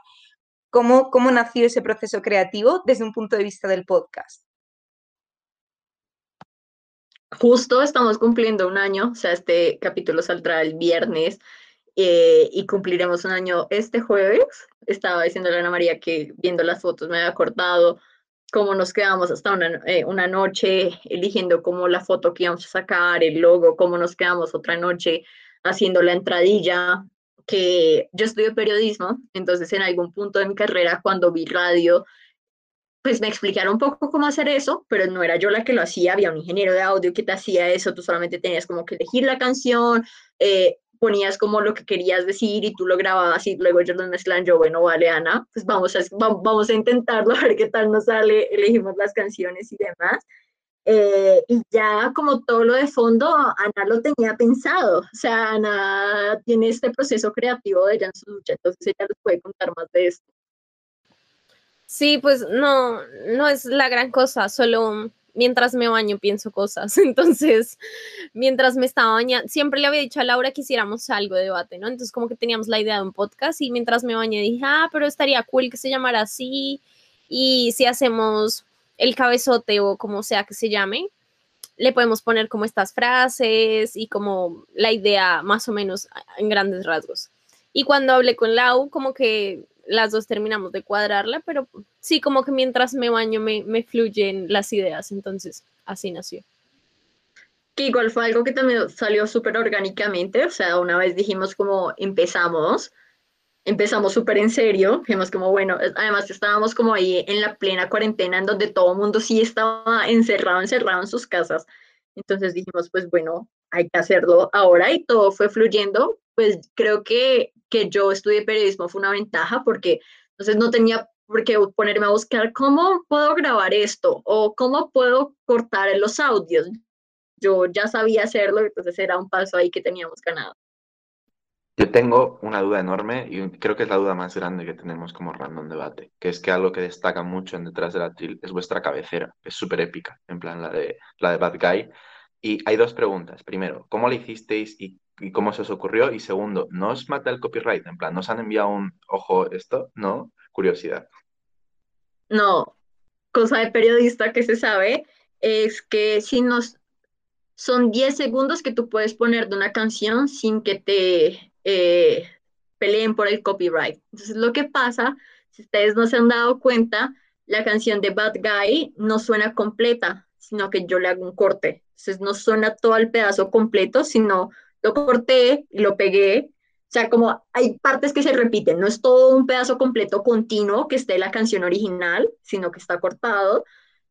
¿cómo, ¿cómo nació ese proceso creativo desde un punto de vista del podcast? Justo estamos cumpliendo un año, o sea, este capítulo saldrá el viernes eh, y cumpliremos un año este jueves. Estaba diciendo a Ana María que viendo las fotos me había acordado cómo nos quedamos hasta una, eh, una noche eligiendo cómo la foto que íbamos a sacar, el logo, cómo nos quedamos otra noche haciendo la entradilla, que yo estudio periodismo, entonces en algún punto de mi carrera cuando vi radio, pues me explicaron un poco cómo hacer eso, pero no era yo la que lo hacía, había un ingeniero de audio que te hacía eso, tú solamente tenías como que elegir la canción, eh, ponías como lo que querías decir y tú lo grababas y luego ellos lo mezclan, yo, bueno, vale, Ana, pues vamos a, vamos a intentarlo, *laughs* a ver qué tal nos sale, elegimos las canciones y demás. Eh, y ya como todo lo de fondo, Ana lo tenía pensado, o sea, Ana tiene este proceso creativo de ella en su lucha, entonces ella nos puede contar más de esto. Sí, pues no, no es la gran cosa, solo mientras me baño pienso cosas. *laughs* Entonces, mientras me estaba bañando, siempre le había dicho a Laura que hiciéramos algo de debate, ¿no? Entonces, como que teníamos la idea de un podcast y mientras me bañé dije, ah, pero estaría cool que se llamara así. Y si hacemos el cabezote o como sea que se llame, le podemos poner como estas frases y como la idea más o menos en grandes rasgos. Y cuando hablé con Lau, como que las dos terminamos de cuadrarla, pero sí, como que mientras me baño me, me fluyen las ideas, entonces así nació. Que igual fue algo que también salió súper orgánicamente, o sea, una vez dijimos como empezamos, empezamos súper en serio, dijimos como, bueno, además estábamos como ahí en la plena cuarentena en donde todo el mundo sí estaba encerrado, encerrado en sus casas, entonces dijimos, pues bueno, hay que hacerlo ahora y todo fue fluyendo, pues creo que que yo estudié periodismo fue una ventaja porque entonces no tenía por qué ponerme a buscar cómo puedo grabar esto o cómo puedo cortar los audios. Yo ya sabía hacerlo, entonces era un paso ahí que teníamos ganado. Yo tengo una duda enorme y creo que es la duda más grande que tenemos como Random Debate, que es que algo que destaca mucho en Detrás de la Tril es vuestra cabecera, es súper épica, en plan la de, la de Bad Guy. Y hay dos preguntas. Primero, ¿cómo lo hicisteis y y cómo se os ocurrió. Y segundo, ¿no os mata el copyright? En plan, ¿nos han enviado un ojo esto? No, curiosidad. No, cosa de periodista que se sabe es que si nos son 10 segundos que tú puedes poner de una canción sin que te eh, peleen por el copyright. Entonces, lo que pasa, si ustedes no se han dado cuenta, la canción de Bad Guy no suena completa, sino que yo le hago un corte. Entonces, no suena todo el pedazo completo, sino lo corté y lo pegué. O sea, como hay partes que se repiten, no es todo un pedazo completo continuo que esté la canción original, sino que está cortado.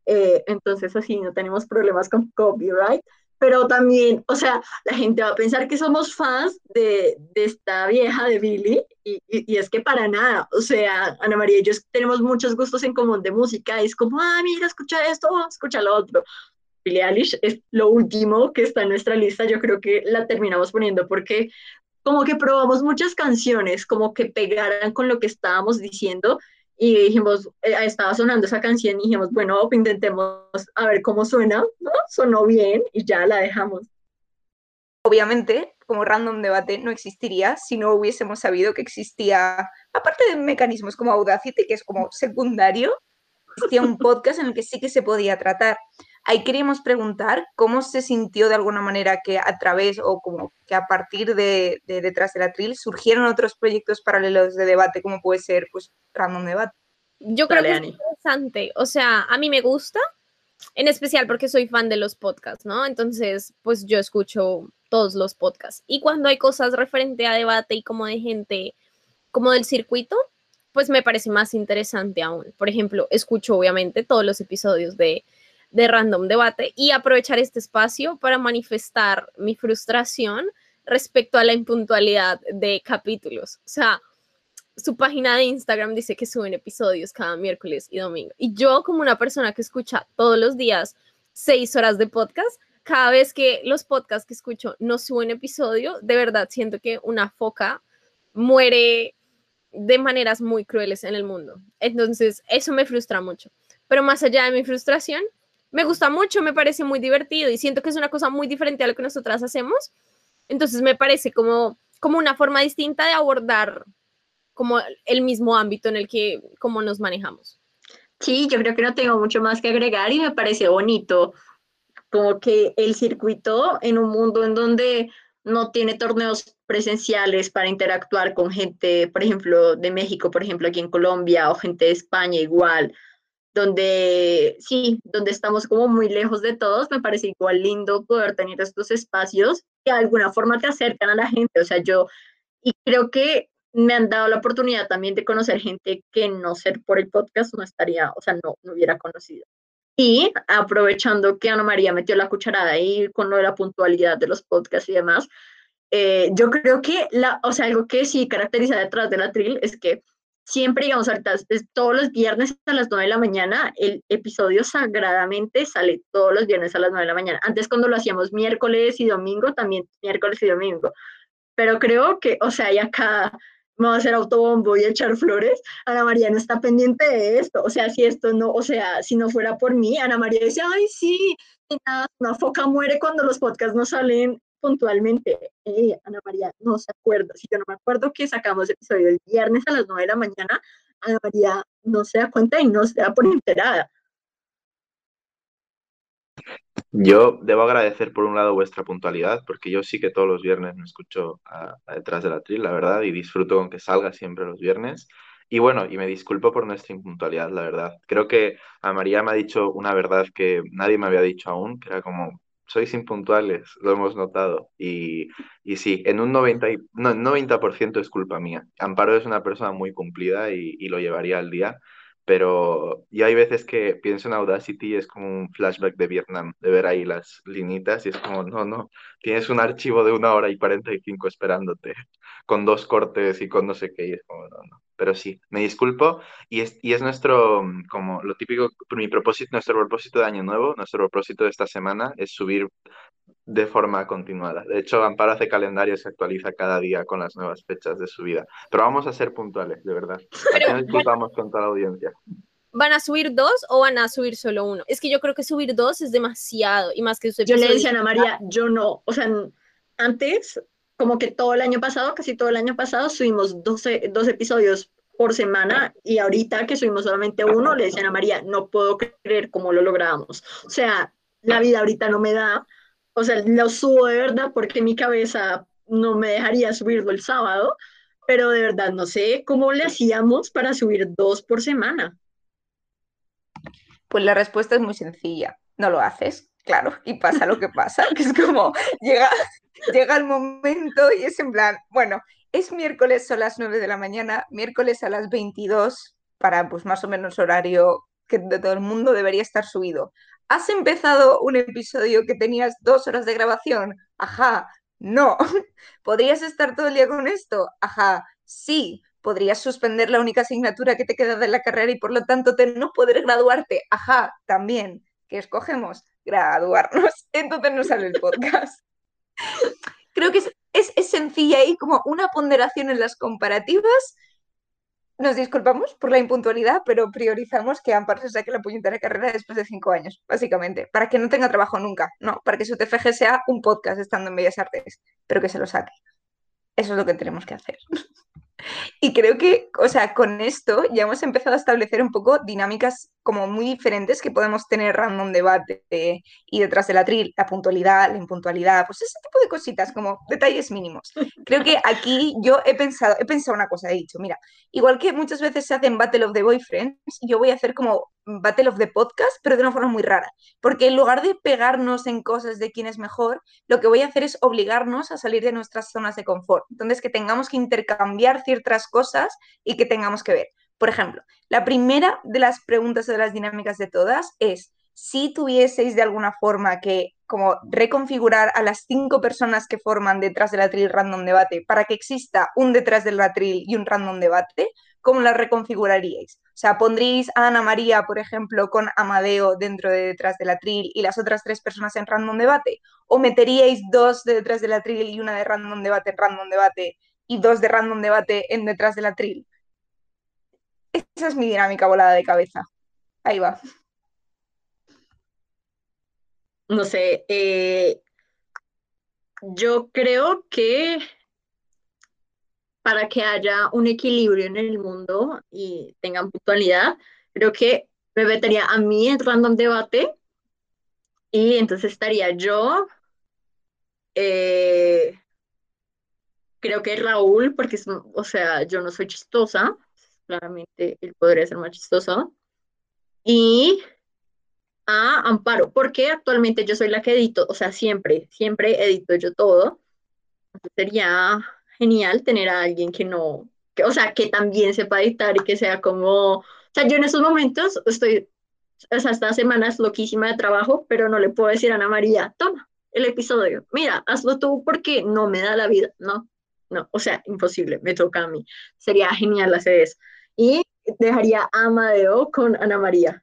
Eh, entonces así no tenemos problemas con copyright. Pero también, o sea, la gente va a pensar que somos fans de, de esta vieja de Billy y, y, es que para nada, o sea, Ana María y yo tenemos muchos gustos en común de música, y es como, ah, mira, escucha esto, escucha lo otro. Billie Eilish es lo último que está en nuestra lista, yo creo que la terminamos poniendo porque como que probamos muchas canciones, como que pegaran con lo que estábamos diciendo y dijimos, eh, estaba sonando esa canción y dijimos, bueno, intentemos a ver cómo suena, ¿no? Sonó bien y ya la dejamos. Obviamente, como random debate no existiría si no hubiésemos sabido que existía, aparte de mecanismos como Audacity, que es como secundario, existía un podcast en el que sí que se podía tratar. Ahí queríamos preguntar cómo se sintió de alguna manera que a través o como que a partir de, detrás de la tril surgieron otros proyectos paralelos de debate, como puede ser pues Random Debate. Yo creo que es interesante, o sea, a mí me gusta, en especial porque soy fan de los podcasts, ¿no? Entonces, pues yo escucho todos los podcasts. Y cuando hay cosas referente a debate y como de gente, como del circuito, pues me parece más interesante aún. Por ejemplo, escucho obviamente todos los episodios de, de Random Debate y aprovechar este espacio para manifestar mi frustración respecto a la impuntualidad de capítulos. O sea, su página de Instagram dice que suben episodios cada miércoles y domingo. Y yo, como una persona que escucha todos los días seis horas de podcast, cada vez que los podcasts que escucho no suben episodio, de verdad siento que una foca muere de maneras muy crueles en el mundo. Entonces, eso me frustra mucho. Pero más allá de mi frustración, me gusta mucho, me parece muy divertido y siento que es una cosa muy diferente a lo que nosotras hacemos. Entonces, me parece como, como una forma distinta de abordar como el mismo ámbito en el que como nos manejamos. Sí, yo creo que no tengo mucho más que agregar y me parece bonito como que el circuito en un mundo en donde no tiene torneos presenciales para interactuar con gente, por ejemplo, de México, por ejemplo, aquí en Colombia, o gente de España igual, donde sí, donde estamos como muy lejos de todos, me parece igual lindo poder tener estos espacios que de alguna forma te acercan a la gente. O sea, yo, y creo que me han dado la oportunidad también de conocer gente que no ser por el podcast no estaría, o sea, no, no hubiera conocido. Y aprovechando que Ana María metió la cucharada ahí con lo de la puntualidad de los podcasts y demás, eh, yo creo que, la, o sea, algo que sí caracteriza detrás de la Trill es que siempre, digamos, ahorita todos los viernes a las 9 de la mañana, el episodio sagradamente sale todos los viernes a las 9 de la mañana. Antes cuando lo hacíamos miércoles y domingo, también miércoles y domingo. Pero creo que, o sea, ya cada me va a hacer autobombo y echar flores, Ana María no está pendiente de esto. O sea, si esto no, o sea, si no fuera por mí, Ana María dice, ay, sí, una foca muere cuando los podcasts no salen puntualmente. Eh, Ana María no se acuerda. Si yo no me acuerdo que sacamos el episodio el viernes a las 9 de la mañana, Ana María no se da cuenta y no se da por enterada. Yo debo agradecer por un lado vuestra puntualidad, porque yo sí que todos los viernes me escucho detrás de la tril, la verdad, y disfruto con que salga siempre los viernes. Y bueno, y me disculpo por nuestra impuntualidad, la verdad. Creo que a María me ha dicho una verdad que nadie me había dicho aún, que era como, sois impuntuales, lo hemos notado. Y, y sí, en un 90%, no, 90 es culpa mía. Amparo es una persona muy cumplida y, y lo llevaría al día pero ya hay veces que pienso en Audacity y es como un flashback de Vietnam, de ver ahí las linitas y es como, no, no, tienes un archivo de una hora y 45 esperándote, *laughs* con dos cortes y con no sé qué, y es como, no, no. Pero sí, me disculpo y es, y es nuestro, como lo típico, mi propósito, nuestro propósito de año nuevo, nuestro propósito de esta semana es subir de forma continuada. De hecho, Amparo hace calendario y se actualiza cada día con las nuevas fechas de su vida. Pero vamos a ser puntuales, de verdad. *laughs* Pero, nos disculpamos con toda la audiencia. ¿Van a subir dos o van a subir solo uno? Es que yo creo que subir dos es demasiado y más que Yo le decía a Ana María, yo no, o sea, antes, como que todo el año pasado, casi todo el año pasado, subimos 12, dos episodios por semana y ahorita que subimos solamente uno, le decía a María, no puedo creer cómo lo logramos. O sea, la vida ahorita no me da o sea, lo subo de verdad porque mi cabeza no me dejaría subirlo el sábado, pero de verdad no sé cómo le hacíamos para subir dos por semana. Pues la respuesta es muy sencilla, no lo haces, claro, y pasa lo que pasa, que es como llega, llega el momento y es en plan, bueno, es miércoles, son las 9 de la mañana, miércoles a las 22 para pues más o menos horario que de todo el mundo debería estar subido. ¿Has empezado un episodio que tenías dos horas de grabación? Ajá, no. *laughs* ¿Podrías estar todo el día con esto? Ajá, sí. ¿Podrías suspender la única asignatura que te queda de la carrera y por lo tanto no poder graduarte? Ajá, también. ¿Qué escogemos? Graduarnos. *laughs* Entonces no sale el podcast. Creo que es, es, sencilla y como una ponderación en las comparativas nos disculpamos por la impuntualidad, pero priorizamos que Amparo se saque la puñetera carrera después de cinco años, básicamente, para que no tenga trabajo nunca, no, para que su TFG sea un podcast estando en Bellas Artes, pero que se lo saque. Eso es lo que tenemos que hacer. *laughs* y creo que, o sea, con esto ya hemos empezado a establecer un poco dinámicas como muy diferentes que podemos tener random debate eh, y detrás del atril, la puntualidad, la impuntualidad, pues ese tipo de cositas, como detalles mínimos. Creo que aquí yo he pensado, he pensado una cosa, he dicho, mira, igual que muchas veces se hacen Battle of the Boyfriends, yo voy a hacer como Battle of the Podcast, pero de una forma muy rara, porque en lugar de pegarnos en cosas de quién es mejor, lo que voy a hacer es obligarnos a salir de nuestras zonas de confort. Entonces, que tengamos que intercambiar ciertas cosas y que tengamos que ver. Por ejemplo, la primera de las preguntas o de las dinámicas de todas es si tuvieseis de alguna forma que como reconfigurar a las cinco personas que forman detrás del atril random debate para que exista un detrás del atril y un random debate, ¿cómo las reconfiguraríais? O sea, ¿pondríais a Ana María, por ejemplo, con Amadeo dentro de detrás del atril y las otras tres personas en random debate? ¿O meteríais dos de detrás del atril y una de random debate en random debate y dos de random debate en detrás del atril? Esa es mi dinámica volada de cabeza. Ahí va. No sé, eh, yo creo que para que haya un equilibrio en el mundo y tengan puntualidad, creo que me metería a mí en random debate y entonces estaría yo, eh, creo que Raúl, porque es, o sea, yo no soy chistosa, claramente él podría ser más chistoso. Y a Amparo, porque actualmente yo soy la que edito, o sea, siempre, siempre edito yo todo. sería genial tener a alguien que no, o sea, que también sepa editar y que sea como, o sea, yo en esos momentos estoy, o sea, esta semana es loquísima de trabajo, pero no le puedo decir a Ana María, toma el episodio, mira, hazlo tú porque no me da la vida, no, no, o sea, imposible, me toca a mí. Sería genial hacer eso y dejaría a Amadeo con Ana María.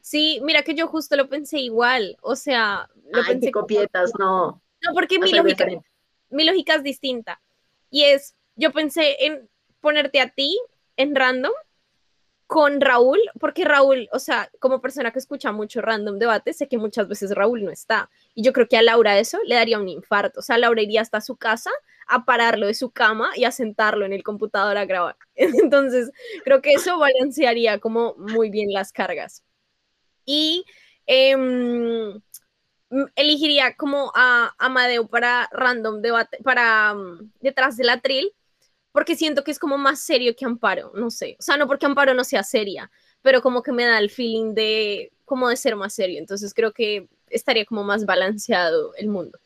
Sí, mira que yo justo lo pensé igual, o sea, lo Ay, pensé copietas, no. No, porque mi lógica, mi lógica es distinta. Y es, yo pensé en ponerte a ti en random con Raúl, porque Raúl, o sea, como persona que escucha mucho random debate, sé que muchas veces Raúl no está. Y yo creo que a Laura eso le daría un infarto. O sea, Laura iría hasta su casa a pararlo de su cama y a sentarlo en el computador a grabar. *laughs* Entonces, creo que eso balancearía como muy bien las cargas. Y em, elegiría como a Amadeo para random debate, para um, detrás del atril, porque siento que es como más serio que Amparo, no sé. O sea, no porque Amparo no sea seria, pero como que me da el feeling de como de ser más serio. Entonces creo que estaría como más balanceado el mundo.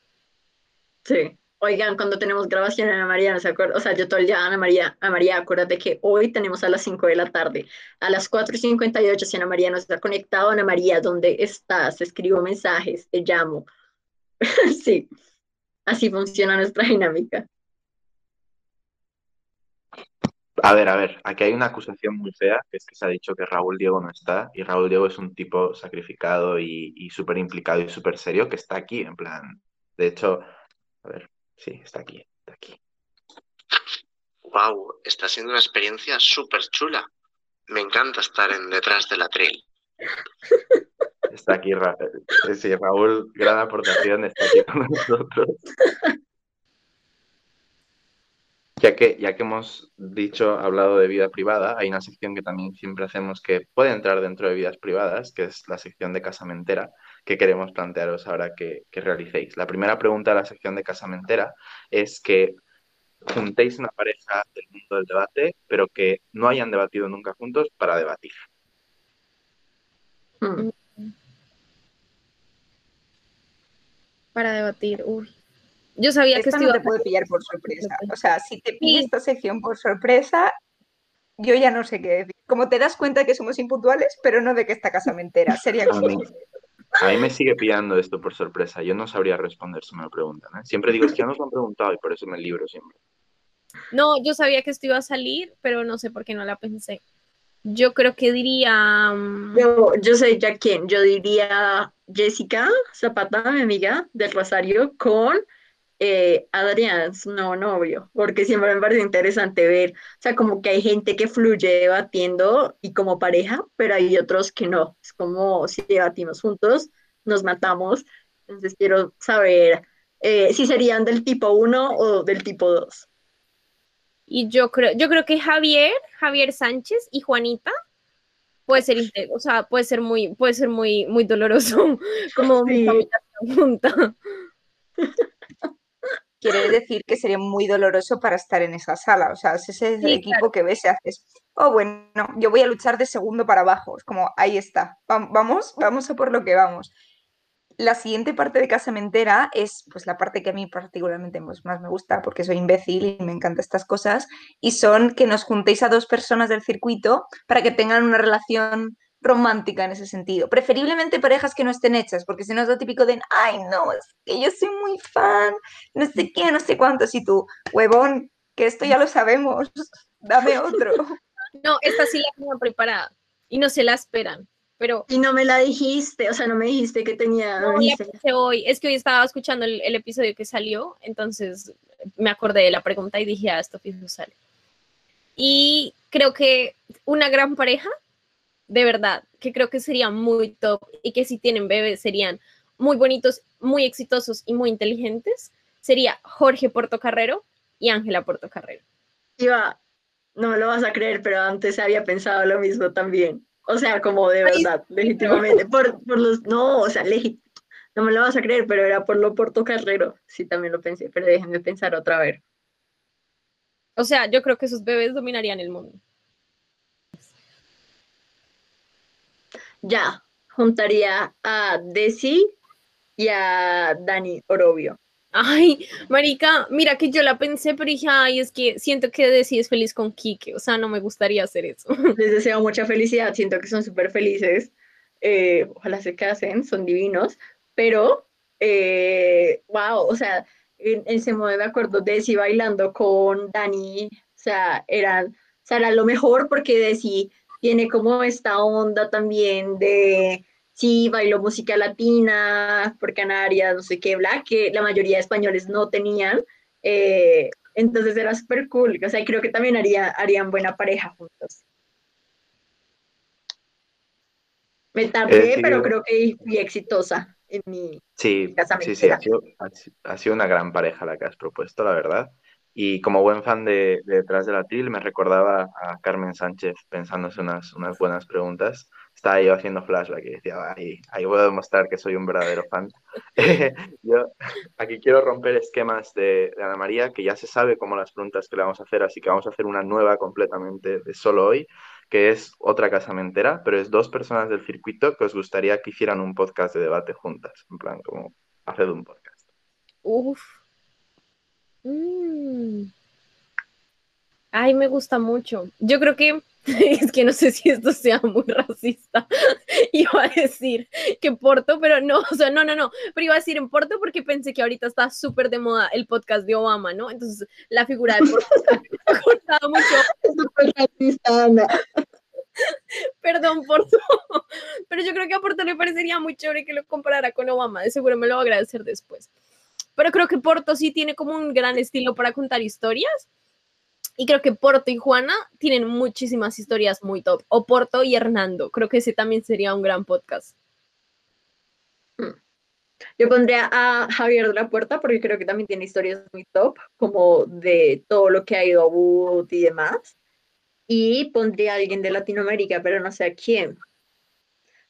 Sí. Oigan, cuando tenemos grabación, Ana María, ¿no se acuerda? O sea, yo todo el Ana María, Ana María, acuérdate que hoy tenemos a las 5 de la tarde. A las 4 y 58, si Ana María no está conectado, Ana María, ¿dónde estás? Escribo mensajes, te llamo. *laughs* sí, así funciona nuestra dinámica. A ver, a ver, aquí hay una acusación muy fea, que es que se ha dicho que Raúl Diego no está, y Raúl Diego es un tipo sacrificado y, y súper implicado y súper serio que está aquí, en plan, de hecho, a ver, sí, está aquí, está aquí. Wow, está siendo una experiencia súper chula. Me encanta estar en detrás del atril. *laughs* Está aquí, Ra eh, sí, Raúl, gran aportación, está aquí con nosotros. Ya que, ya que hemos dicho, hablado de vida privada, hay una sección que también siempre hacemos que puede entrar dentro de vidas privadas, que es la sección de casamentera, que queremos plantearos ahora que, que realicéis. La primera pregunta de la sección de casamentera es que juntéis una pareja del mundo del debate, pero que no hayan debatido nunca juntos para debatir. Hmm. Para debatir, uy. Yo sabía esta que no esto te iba puede pillar por sorpresa. O sea, si te pilla esta sección por sorpresa, yo ya no sé qué decir. Como te das cuenta que somos impuntuales, pero no de que esta casa me entera. Sería *laughs* como... a mí me sigue pillando esto por sorpresa. Yo no sabría responder si me lo preguntan. ¿eh? Siempre digo, es que ya nos lo han preguntado y por eso me libro siempre. No, yo sabía que esto iba a salir, pero no sé por qué no la pensé. Yo creo que diría. mm, Yo, yo sé ya quién, yo diría Jessica Zapata, mi amiga del Rosario, con eh, Adrián, nuevo novio, porque siempre me parece interesante ver, o sea, como que hay gente que fluye debatiendo y como pareja, pero hay otros que no, es como si debatimos juntos, nos matamos, entonces quiero saber eh, si serían del tipo 1 o del tipo 2. Y yo creo, yo creo que Javier, Javier Sánchez y Juanita, puede ser, o sea, puede ser muy, puede ser muy, muy doloroso, *laughs* como mi Sí. familia junta. *laughs* Quiere decir que sería muy doloroso para estar en esa sala. O sea, ese es el Sí, equipo que ves y haces, oh, bueno, yo voy a luchar de segundo para abajo. Es como, ahí está, va- vamos, vamos a por lo que vamos. La siguiente parte de Casamentera es pues la parte que a mí particularmente pues, más me gusta porque soy imbécil y me encantan estas cosas y son que nos juntéis a dos personas del circuito para que tengan una relación romántica en ese sentido. Preferiblemente parejas que no estén hechas, porque si no es lo típico de, ay, no, es que yo soy muy fan, no sé qué, no sé cuántos, y tú, huevón, que esto ya lo sabemos, *laughs* dame otro. *laughs* No, esta sí la tengo preparada y no se la esperan, pero Y no me la dijiste, o sea, no me dijiste que tenía. no pensé hoy. Es que hoy estaba escuchando el, el episodio que salió, entonces me acordé de la pregunta y dije, ah, esto fijo sale. Y creo que una gran pareja, de verdad, que creo que sería muy top y que si tienen bebés serían muy bonitos, muy exitosos y muy inteligentes, sería Jorge Portocarrero y Ángela Portocarrero. Iba, no me lo vas a creer, pero antes había pensado lo mismo también. O sea, como de Ay, verdad, legítimamente. Por, por los, no, o sea, legit, no me lo vas a creer, pero era por lo portocarrero. Sí, también lo pensé, pero déjenme pensar otra vez. O sea, yo creo que esos bebés dominarían el mundo. Ya, juntaría a Desi y a Dani Orobio. Ay, marica, mira que yo la pensé, pero dije, ay, es que siento que Desi es feliz con Kike, o sea, no me gustaría hacer eso. *laughs* Les deseo mucha felicidad, siento que son súper felices. eh, ojalá se casen, son divinos, pero, eh, wow, o sea, en, en ese modo me acuerdo Desi bailando con Dani, o sea, eran, o sea, era lo mejor porque Desi tiene como esta onda también de, sí, bailó música latina, por Canarias, no sé qué, bla, que la mayoría de españoles no tenían, eh, entonces era súper cool, o sea, creo que también haría, harían buena pareja juntos. Me tardé, Eh, pero creo que fui exitosa en mi Sí, Casamente sí, sí, ha sido, ha si- ha sido una gran pareja la que has propuesto, la verdad. Y como buen fan de, de Detrás de la Tril, me recordaba a Carmen Sánchez pensándose unas, unas buenas preguntas. Estaba yo haciendo flashback y decía, ahí, ahí voy a demostrar que soy un verdadero fan. *laughs* Yo aquí quiero romper esquemas de, de Ana María, que ya se sabe cómo las preguntas que le vamos a hacer, así que vamos a hacer una nueva completamente de solo hoy, que es otra casamentera, pero es dos personas del circuito que os gustaría que hicieran un podcast de debate juntas, en plan, como hacer un podcast. Uf. Mm. Ay, me gusta mucho. Yo creo que *laughs* es que no sé si esto sea muy racista. *laughs* Iba a decir que Porto, pero no, o sea, no, no, no. Pero iba a decir en Porto porque pensé que ahorita está súper de moda el podcast de Obama, ¿no? Entonces la figura de Porto me ha cortado mucho. *laughs* Súper racista, Ana. Perdón, Porto. Pero yo creo que a Porto le parecería muy chévere que lo comparara con Obama. De seguro me lo va a agradecer después. Pero creo que Porto sí tiene como un gran estilo para contar historias. Y creo que Porto y Juana tienen muchísimas historias muy top. O Porto y Hernando. Creo que ese también sería un gran podcast. Yo pondría a Javier de la Puerta porque creo que también tiene historias muy top, como de todo lo que ha ido a Wood y demás. Y pondría a alguien de Latinoamérica, pero no sé a quién.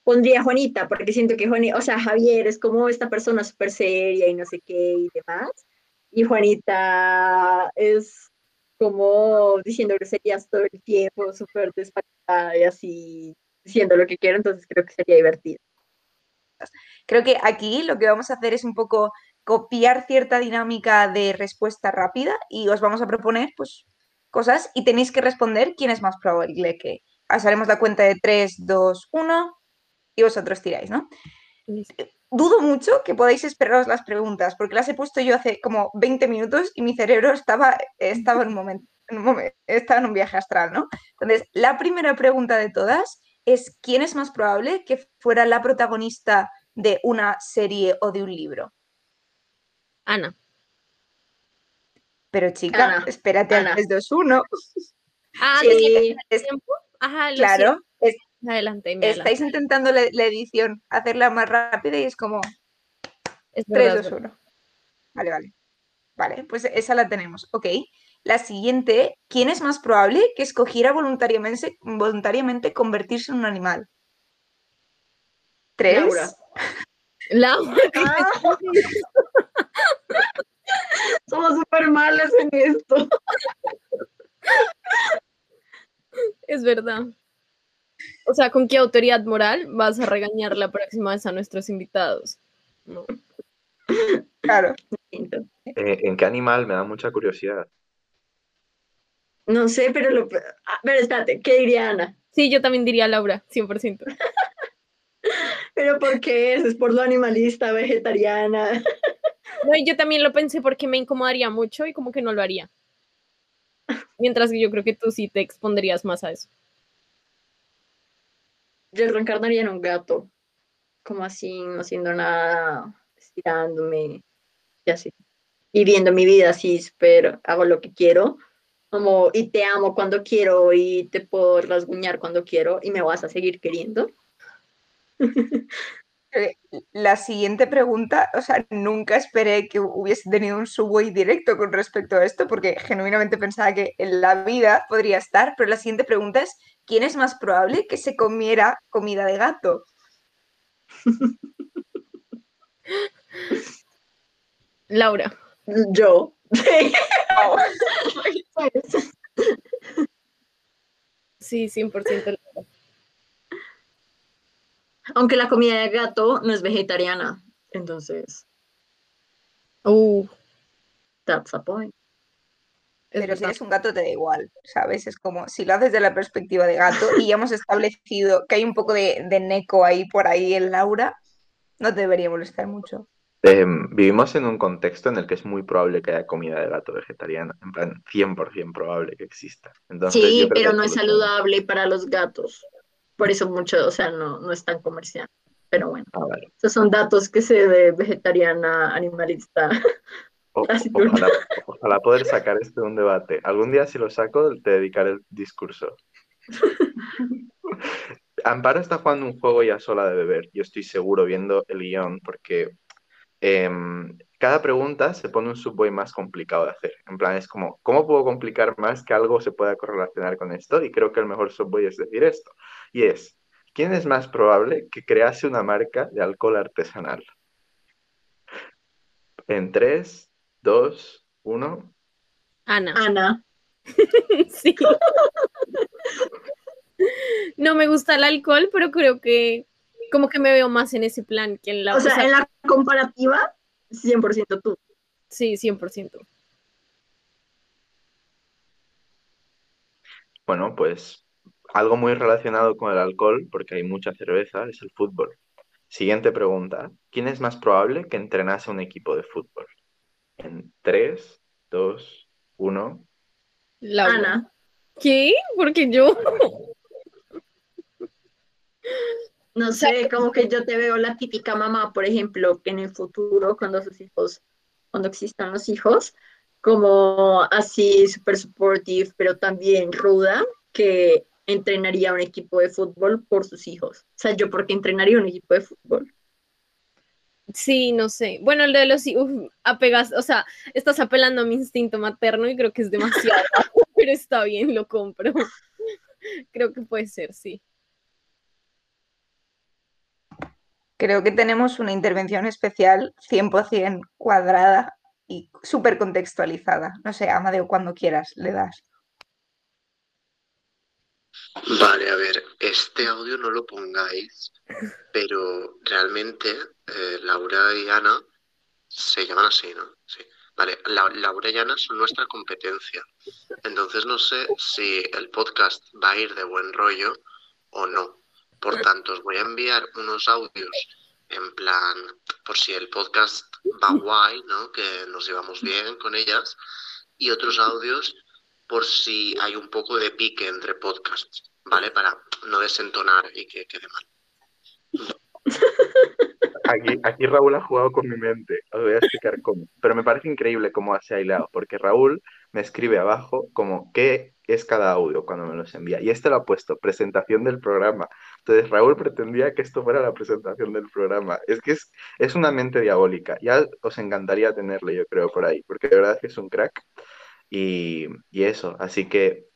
Pondría Juanita, porque siento que Juanita, o sea, Javier es como esta persona súper seria y no sé qué y demás. Y Juanita es como diciendo groserías todo el tiempo, súper despactada y así, diciendo lo que quiero, entonces creo que sería divertido. Creo que aquí lo que vamos a hacer es un poco copiar cierta dinámica de respuesta rápida y os vamos a proponer pues cosas y tenéis que responder quién es más probable que. Os haremos la cuenta de 3, 2, 1 y vosotros tiráis, ¿no? Dudo mucho que podáis esperaros las preguntas porque las he puesto yo hace como 20 minutos y mi cerebro estaba, estaba, en, un momento, en un momento, estaba en un viaje astral, ¿no? Entonces, la primera pregunta de todas es ¿quién es más probable que fuera la protagonista de una serie o de un libro? Ana. Pero chica, Ana, espérate Ana. al 3, 2, 1. Ah, Sí, ¿desde es- tiempo? Ajá, lo Claro, es- Me adelanté. estáis intentando la, la edición hacerla más rápida y es como Es 3, verdad, 2, 1. Vale, vale. Vale, pues esa la tenemos. Ok. La siguiente, ¿quién es más probable que escogiera voluntariamente, voluntariamente convertirse en un animal? Tres. Laura. Laura, *laughs* Ah. Somos súper malas en esto. es verdad. O sea, ¿con qué autoridad moral vas a regañar la próxima vez a nuestros invitados? No. Claro. Eh, ¿En qué animal? Me da mucha curiosidad. No sé, pero lo... pero espérate, ¿qué diría Ana? Sí, yo también diría Laura, 100%. *laughs* ¿Pero por qué es? ¿Es por lo animalista, vegetariana? *laughs* No, y yo también lo pensé porque me incomodaría mucho y como que no lo haría. Mientras que yo creo que tú sí te expondrías más a eso. Yo reencarnaría en un gato, como así, no haciendo nada, estirándome y así. Viviendo mi vida así, súper, hago lo que quiero, como, y te amo cuando quiero, y te puedo rasguñar cuando quiero, y me vas a seguir queriendo. *laughs* La siguiente pregunta, o sea, nunca esperé que hubiese tenido un subway directo con respecto a esto, porque genuinamente pensaba que en la vida podría estar, pero la siguiente pregunta es, ¿quién es más probable que se comiera comida de gato? *laughs* Laura. Yo. *laughs* Sí, 100% Laura. Aunque la comida de gato no es vegetariana, entonces, Uh, that's a point. Pero si eres un gato te da igual, ¿sabes? Es como, si lo haces desde la perspectiva de gato y ya *laughs* hemos establecido que hay un poco de, de neco ahí por ahí en Laura, no te debería molestar mucho. Em, vivimos en un contexto en el que es muy probable que haya comida de gato vegetariana, en plan 100% probable que exista. Entonces, Sí, yo creo pero que no es saludable para los gatos. Por eso mucho, o sea, no, no es tan comercial. Pero bueno, Ah, vale. esos son datos que sé de vegetariana, animalista. O- *laughs* ojalá, ojalá poder sacar esto de un debate. Algún día si lo saco te dedicaré el discurso. *laughs* Amparo está jugando un juego ya sola de beber, yo estoy seguro viendo el guion, porque em, cada pregunta se pone un subway más complicado de hacer. En plan, es como, ¿cómo puedo complicar más que algo se pueda correlacionar con esto? Y creo que el mejor subway es decir esto. Y es, ¿quién es más probable que crease una marca de alcohol artesanal? En 3, 2, 1. Ana. Ana, *laughs* Sí. No me gusta el alcohol, pero creo que como que me veo más en ese plan que en la o sea, en la comparativa, 100% tú. Sí, 100%. Bueno, pues algo muy relacionado con el alcohol, porque hay mucha cerveza, es el fútbol. Siguiente pregunta. ¿Quién es más probable que entrenase un equipo de fútbol? En 3, 2, 1. Laura. Ana, ¿Qué? Porque yo. no sé, como que yo te veo la típica mamá, por ejemplo, que en el futuro, cuando sus hijos, cuando existan los hijos, como así súper supportive, pero también ruda, que entrenaría un equipo de fútbol por sus hijos. O sea, yo porque entrenaría un equipo de fútbol. Sí, no sé. Bueno, el de los uf, apegas, o sea, estás apelando a mi instinto materno y creo que es demasiado, *laughs* pero está bien, lo compro. Creo que puede ser, sí. Creo que tenemos una intervención especial 100% cuadrada y súper contextualizada. No sé, Amadeo, cuando quieras, le das. Vale, a ver, este audio no lo pongáis, pero realmente eh, Laura y Ana se llaman así, ¿no? Sí. Vale, La- Laura y Ana son nuestra competencia. Entonces no sé si el podcast va a ir de buen rollo o no. Por tanto, os voy a enviar unos audios en plan, por si el podcast va guay, ¿no? Que nos llevamos bien con ellas. Y otros audios por si hay un poco de pique entre podcasts, ¿vale? Para no desentonar y que quede mal. Aquí, Raúl ha jugado con mi mente. Os voy a explicar cómo. Pero me parece increíble cómo se ha hilado, porque Raúl me escribe abajo como qué es cada audio cuando me los envía. Y este lo ha puesto, presentación del programa. Entonces Raúl pretendía que esto fuera la presentación del programa. Es que es, es una mente diabólica. Ya os encantaría tenerle, yo creo, por ahí, porque de verdad que es un crack. Y, y eso. Así que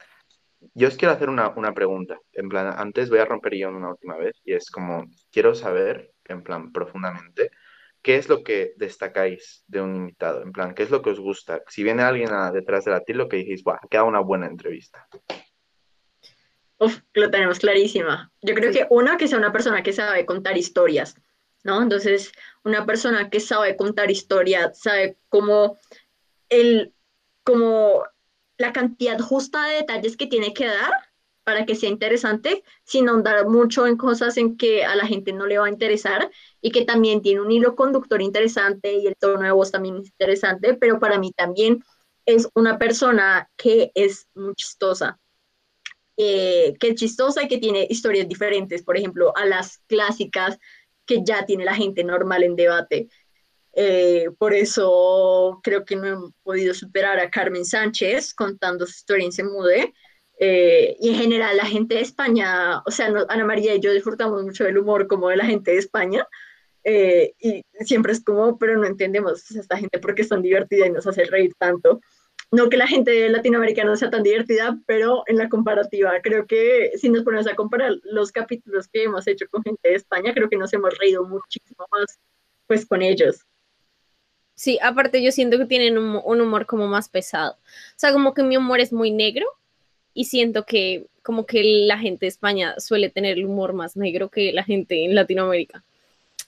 yo os quiero hacer una, una pregunta. En plan, antes voy a romper yo una última vez y es como, quiero saber, en plan, profundamente, ¿qué es lo que destacáis de un invitado? En plan, ¿qué es lo que os gusta? Si viene alguien a- detrás de la lo que dices, ¡buah! Queda una buena entrevista. Uf, lo tenemos clarísima. Yo creo que una, que sea una persona que sabe contar historias, ¿no? Entonces, una persona que sabe contar historias, sabe cómo el, como la cantidad justa de detalles que tiene que dar para que sea interesante, sin ahondar mucho en cosas en que a la gente no le va a interesar y que también tiene un hilo conductor interesante y el tono de voz también es interesante, pero para mí también es una persona que es muy chistosa eh, que es chistosa y que tiene historias diferentes, por ejemplo, a las clásicas que ya tiene la gente normal en debate. Eh, por eso creo que no he podido superar a Carmen Sánchez contando su historia en Se Mude. Eh, y en general la gente de España, o sea, no- Ana María y yo disfrutamos mucho del humor como de la gente de España. eh, y siempre es como, pero no entendemos sea, esta gente porque es tan divertida y nos hace reír tanto. No que la gente no sea tan divertida, pero en la comparativa, creo que si nos ponemos a comparar los capítulos que hemos hecho con gente de España, creo que nos hemos reído muchísimo más pues con ellos. Sí, aparte yo siento que tienen un, humor como más pesado. O sea, como que mi humor es muy negro y siento que como que la gente de España suele tener el humor más negro que la gente en Latinoamérica.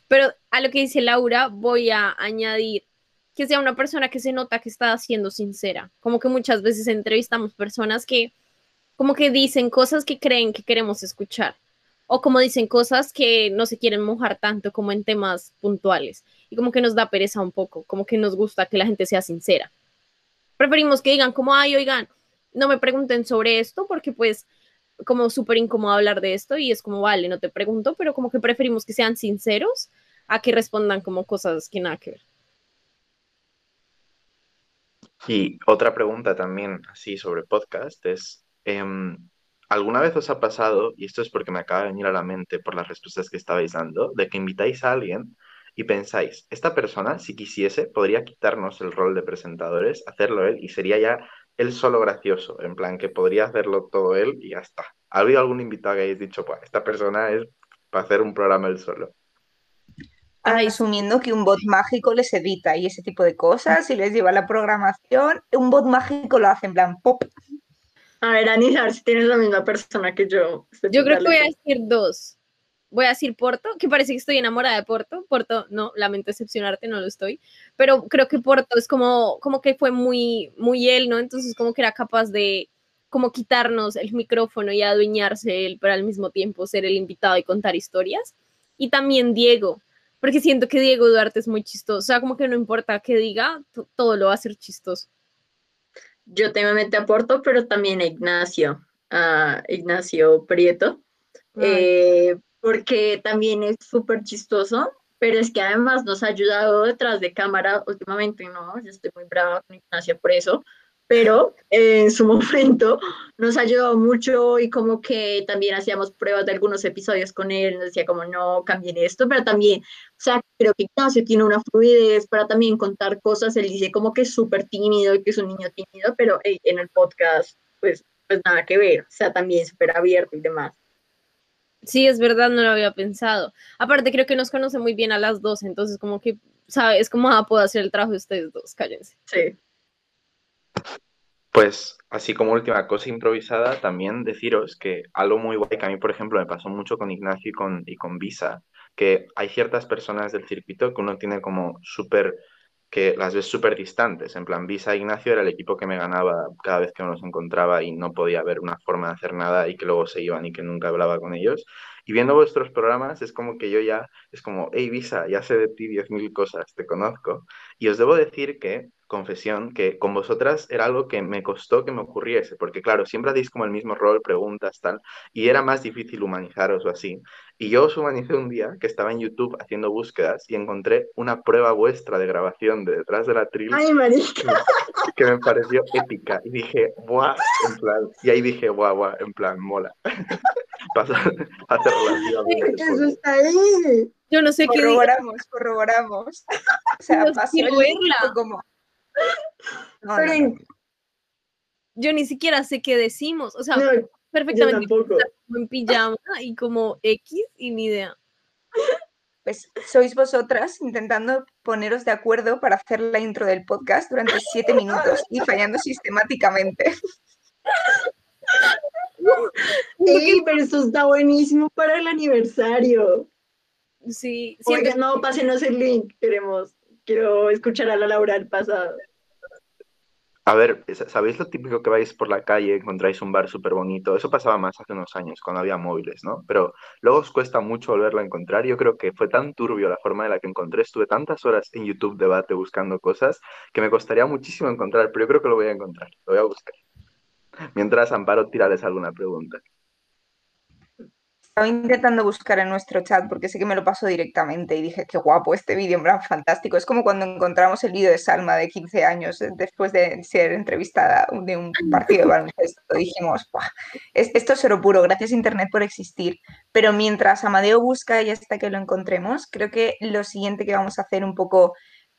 Pero a lo que dice Laura, voy a añadir que sea una persona que se nota que está siendo sincera. Como que muchas veces entrevistamos personas que como que dicen cosas que creen que queremos escuchar o como dicen cosas que no se quieren mojar tanto como en temas puntuales y como que nos da pereza un poco, como que nos gusta que la gente sea sincera. Preferimos que digan como, ay, oigan, no me pregunten sobre esto porque pues como súper incómodo hablar de esto y es como, vale, no te pregunto, pero como que preferimos que sean sinceros a que respondan como cosas que nada que ver. Y otra pregunta también, así sobre podcast, es, em, ¿alguna vez os ha pasado, y esto es porque me acaba de venir a la mente por las respuestas que estabais dando, de que invitáis a alguien y pensáis, esta persona, si quisiese, podría quitarnos el rol de presentadores, hacerlo él, y sería ya él solo gracioso, en plan que podría hacerlo todo él y ya está. ¿Ha habido algún invitado que hayáis dicho, pues esta persona es para hacer un programa él solo? Ay, asumiendo que un bot mágico les edita y ese tipo de cosas y les lleva la programación, un bot mágico lo hace en plan pop. A ver, Anisar, si tienes la misma persona que yo. Yo creo que voy a decir dos. Voy a decir Porto, que parece que estoy enamorada de Porto. Porto, no, lamento decepcionarte, no lo estoy. Pero creo que Porto es como, como que fue muy, muy él, ¿no? Entonces como que era capaz de como quitarnos el micrófono y adueñarse él, pero al mismo tiempo ser el invitado y contar historias. Y también Diego, porque siento que Diego Duarte es muy chistoso. O sea, como que no importa qué diga, to- todo lo va a ser chistoso. Yo te aporto, pero también a Ignacio, a Ignacio Prieto, eh, porque también es súper chistoso, pero es que además nos ha ayudado detrás de cámara últimamente, ¿no? Yo estoy muy brava con Ignacio por eso, pero eh, en su *laughs* momento nos ayudado mucho y como que también hacíamos pruebas de algunos episodios con él, nos decía como no cambien esto, pero también, o sea, creo que Ignacio tiene una fluidez para también contar cosas, él dice como que es súper tímido y que es un niño tímido, pero hey, en el podcast, pues, pues nada que ver, o sea, también súper abierto y demás. Sí, es verdad, no lo había pensado. Aparte, creo que nos conoce muy bien a las dos, entonces como que, ¿sabes? Es como, ah, puedo hacer el trabajo de ustedes dos, cállense. Sí. Pues así como última cosa improvisada, también deciros que algo muy guay que a mí, por ejemplo, me pasó mucho con Ignacio y con, y con Visa, que hay ciertas personas del circuito que uno tiene como súper, que las ves súper distantes. En plan, Visa e Ignacio era el equipo que me ganaba cada vez que nos encontraba y no podía haber una forma de hacer nada y que luego se iban y que nunca hablaba con ellos. Y viendo vuestros programas es como que yo ya, es como, hey Visa, ya sé de ti 10.000 cosas, te conozco. Y os debo decir que, confesión, que con vosotras era algo que me costó que me ocurriese, porque claro, siempre hacéis como el mismo rol, preguntas, tal, y era más difícil humanizaros o así. Y yo os humanicé un día que estaba en YouTube haciendo búsquedas y encontré una prueba vuestra de grabación de detrás de la tril que me pareció épica. Y dije, ¡buah! En plan, y ahí dije, ¡buah, buah! En plan, mola. *laughs* Pasa hace relativamente Eso poco. está ahí. Yo no sé qué diga. Corroboramos, corroboramos. *laughs* O sea, pasó el como... No, Pero no, en- no. yo ni siquiera sé qué decimos. O sea, perfectamente *laughs* como en pijama y como X y ni idea. Pues sois vosotras intentando poneros de acuerdo para hacer la intro del podcast durante siete minutos y fallando sistemáticamente. Ey, pero esto está buenísimo para el aniversario. Sí, siento Oigan, no, pásenos el link. Queremos, quiero escuchar a la Laura del pasado. A ver, ¿sabéis lo típico que vais por la calle, encontráis un bar súper bonito? Eso pasaba más hace unos años, cuando había móviles, ¿no? Pero luego os cuesta mucho volverlo a encontrar. Yo creo que fue tan turbio la forma en la que encontré. Estuve tantas horas en YouTube debate buscando cosas que me costaría muchísimo encontrar, pero yo creo que lo voy a encontrar, lo voy a buscar. Mientras Amparo, tirales alguna pregunta. Estaba intentando buscar en nuestro chat porque sé que me lo pasó directamente y dije, qué guapo este vídeo, en plan, fantástico. Es como cuando encontramos el vídeo de Salma de 15 años eh, después de ser entrevistada de un partido de baloncesto. Dijimos, "Buah, es- esto es oro puro, gracias Internet por existir. Pero mientras Amadeo busca y hasta que lo encontremos, creo que lo siguiente que vamos a hacer un poco,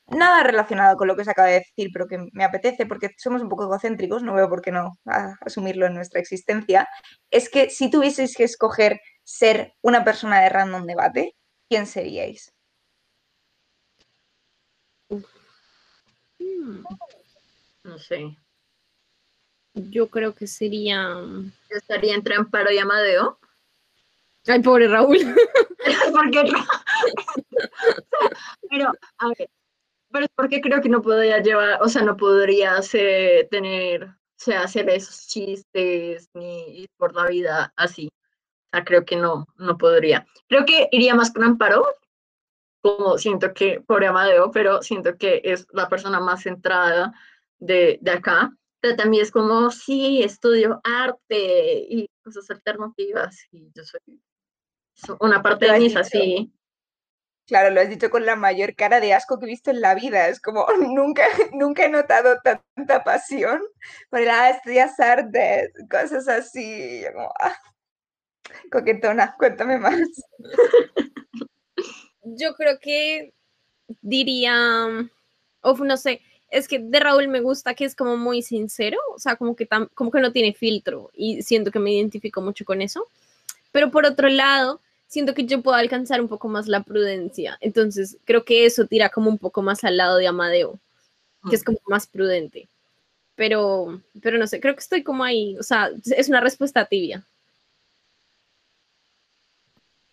nada relacionado con lo que os acaba de decir, pero que me apetece porque somos un poco egocéntricos, no veo por qué no asumirlo en nuestra existencia, es que si tuvieseis que escoger ser una persona de random debate, ¿quién seríais? Hmm, No sé. yo creo que sería. Yo estaría entre Amparo y Amadeo. Ay, pobre Raúl. *laughs* porque pero a ver pero es porque creo que no podría llevar o sea no podría hacer, tener o sea hacer esos chistes ni ir por la vida así sea creo que no no podría creo que iría más con Amparo como siento que pobre Amadeo pero siento que es la persona más centrada de, de acá pero también es como sí estudio arte y cosas alternativas y yo soy so- una parte de mí es así Claro, lo has dicho con la mayor cara de asco que he visto en la vida. Es como, *laughs* nunca, nunca he notado tanta pasión por el, ah, estudias arte, cosas así. Como, ah, coquetona, cuéntame más. Yo creo que diría. Uf, no sé. Es que de Raúl me gusta que es como muy sincero, o sea, como que, tam- como que no tiene filtro y siento que me identifico mucho con eso. Pero por otro lado, siento que yo puedo alcanzar un poco más la prudencia. Entonces, creo que eso tira como un poco más al lado de Amadeo, que es como más prudente. Pero, pero no sé, creo que estoy como ahí, o sea, es una respuesta tibia.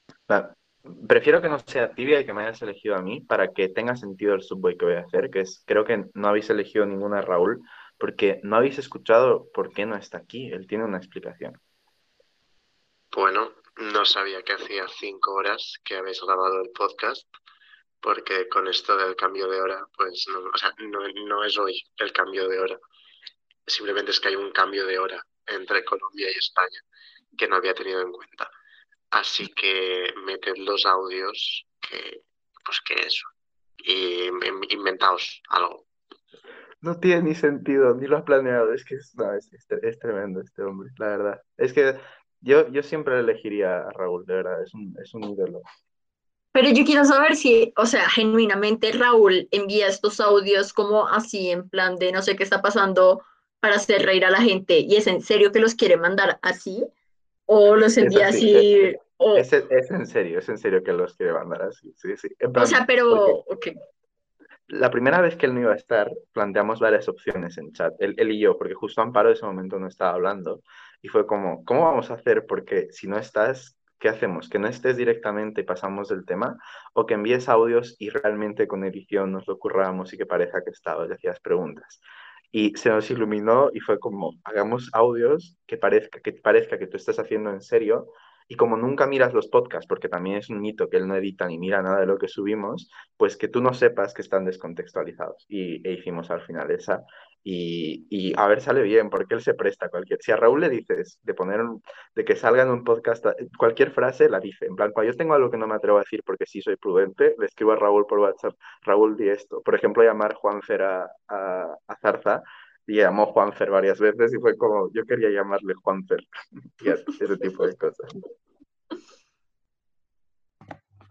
Va, Prefiero que no sea tibia y que me hayas elegido a mí para que tenga sentido el subway que voy a hacer, que es, creo que no habéis elegido ninguna Raúl porque no habéis escuchado por qué no está aquí. Él tiene una explicación. Bueno, no sabía que hacía cinco horas que habéis grabado el podcast, porque con esto del cambio de hora, pues no, o sea, no es hoy el cambio de hora. Simplemente es que hay un cambio de hora entre Colombia y España que no había tenido en cuenta. Así que meted los audios que, pues que eso. Y in- inventaos algo. No tiene ni sentido, ni lo has planeado. Es que es, no, es, es- es tremendo este hombre, la verdad. Es que yo, yo siempre elegiría a Raúl, de verdad, es un, es un ídolo. Pero yo quiero saber si, o sea, genuinamente Raúl envía estos audios como así, en plan de no sé qué está pasando para hacer reír a la gente. ¿Y es en serio que los quiere mandar así? ¿O los envía así, así? Es- o, Es, es en serio, es en serio que los quiere mandar así, sí, sí. En o plan, sea, pero. La primera vez que él no iba a estar, planteamos varias opciones en chat, él, él y yo, porque justo Amparo en ese momento no estaba hablando, y fue como, ¿cómo vamos a hacer? Porque si no estás, ¿qué hacemos? ¿Que no estés directamente y pasamos del tema? ¿O que envíes audios y realmente con edición nos lo curramos y que parezca que estabas y hacías preguntas? Y se nos iluminó y fue como, hagamos audios que parezca, que parezca que tú estás haciendo en serio, y como nunca miras los podcasts, porque también es un mito que él no edita ni mira nada de lo que subimos, pues que tú no sepas que están descontextualizados. Y e hicimos al final esa. Y, a ver, sale bien, porque él se presta a cualquier. Si a Raúl le dices de poner un- de que salga en un podcast, cualquier frase la dice. En plan, cuando yo tengo algo que no me atrevo a decir porque sí soy prudente, le escribo a Raúl por WhatsApp, Raúl, di esto. Por ejemplo, llamar Juanfer a, a, a Zarza. Y llamó Juanfer varias veces y fue como, yo quería llamarle Juanfer. *laughs* Y ese tipo de cosas.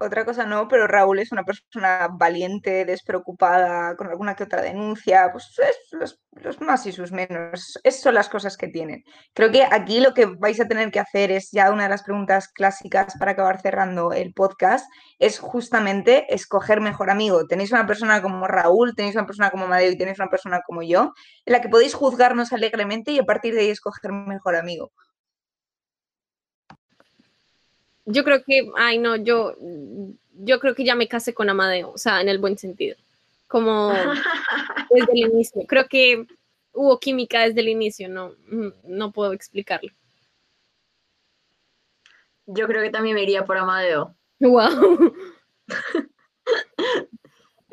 Otra cosa no, pero Raúl es una persona valiente, despreocupada, con alguna que otra denuncia. Pues es, los más y sus menos. Esas son las cosas que tienen. Creo que aquí lo que vais a tener que hacer es ya una de las preguntas clásicas para acabar cerrando el podcast, es justamente escoger mejor amigo. Tenéis una persona como Raúl, tenéis una persona como Madeo y tenéis una persona como yo, en la que podéis juzgarnos alegremente y a partir de ahí escoger mejor amigo. Yo creo que, ay no, yo, yo creo que ya me casé con Amadeo, o sea, en el buen sentido. Como *laughs* desde el inicio. Creo que hubo química desde el inicio, no, no puedo explicarlo. Yo creo que también me iría por Amadeo. Wow. *laughs*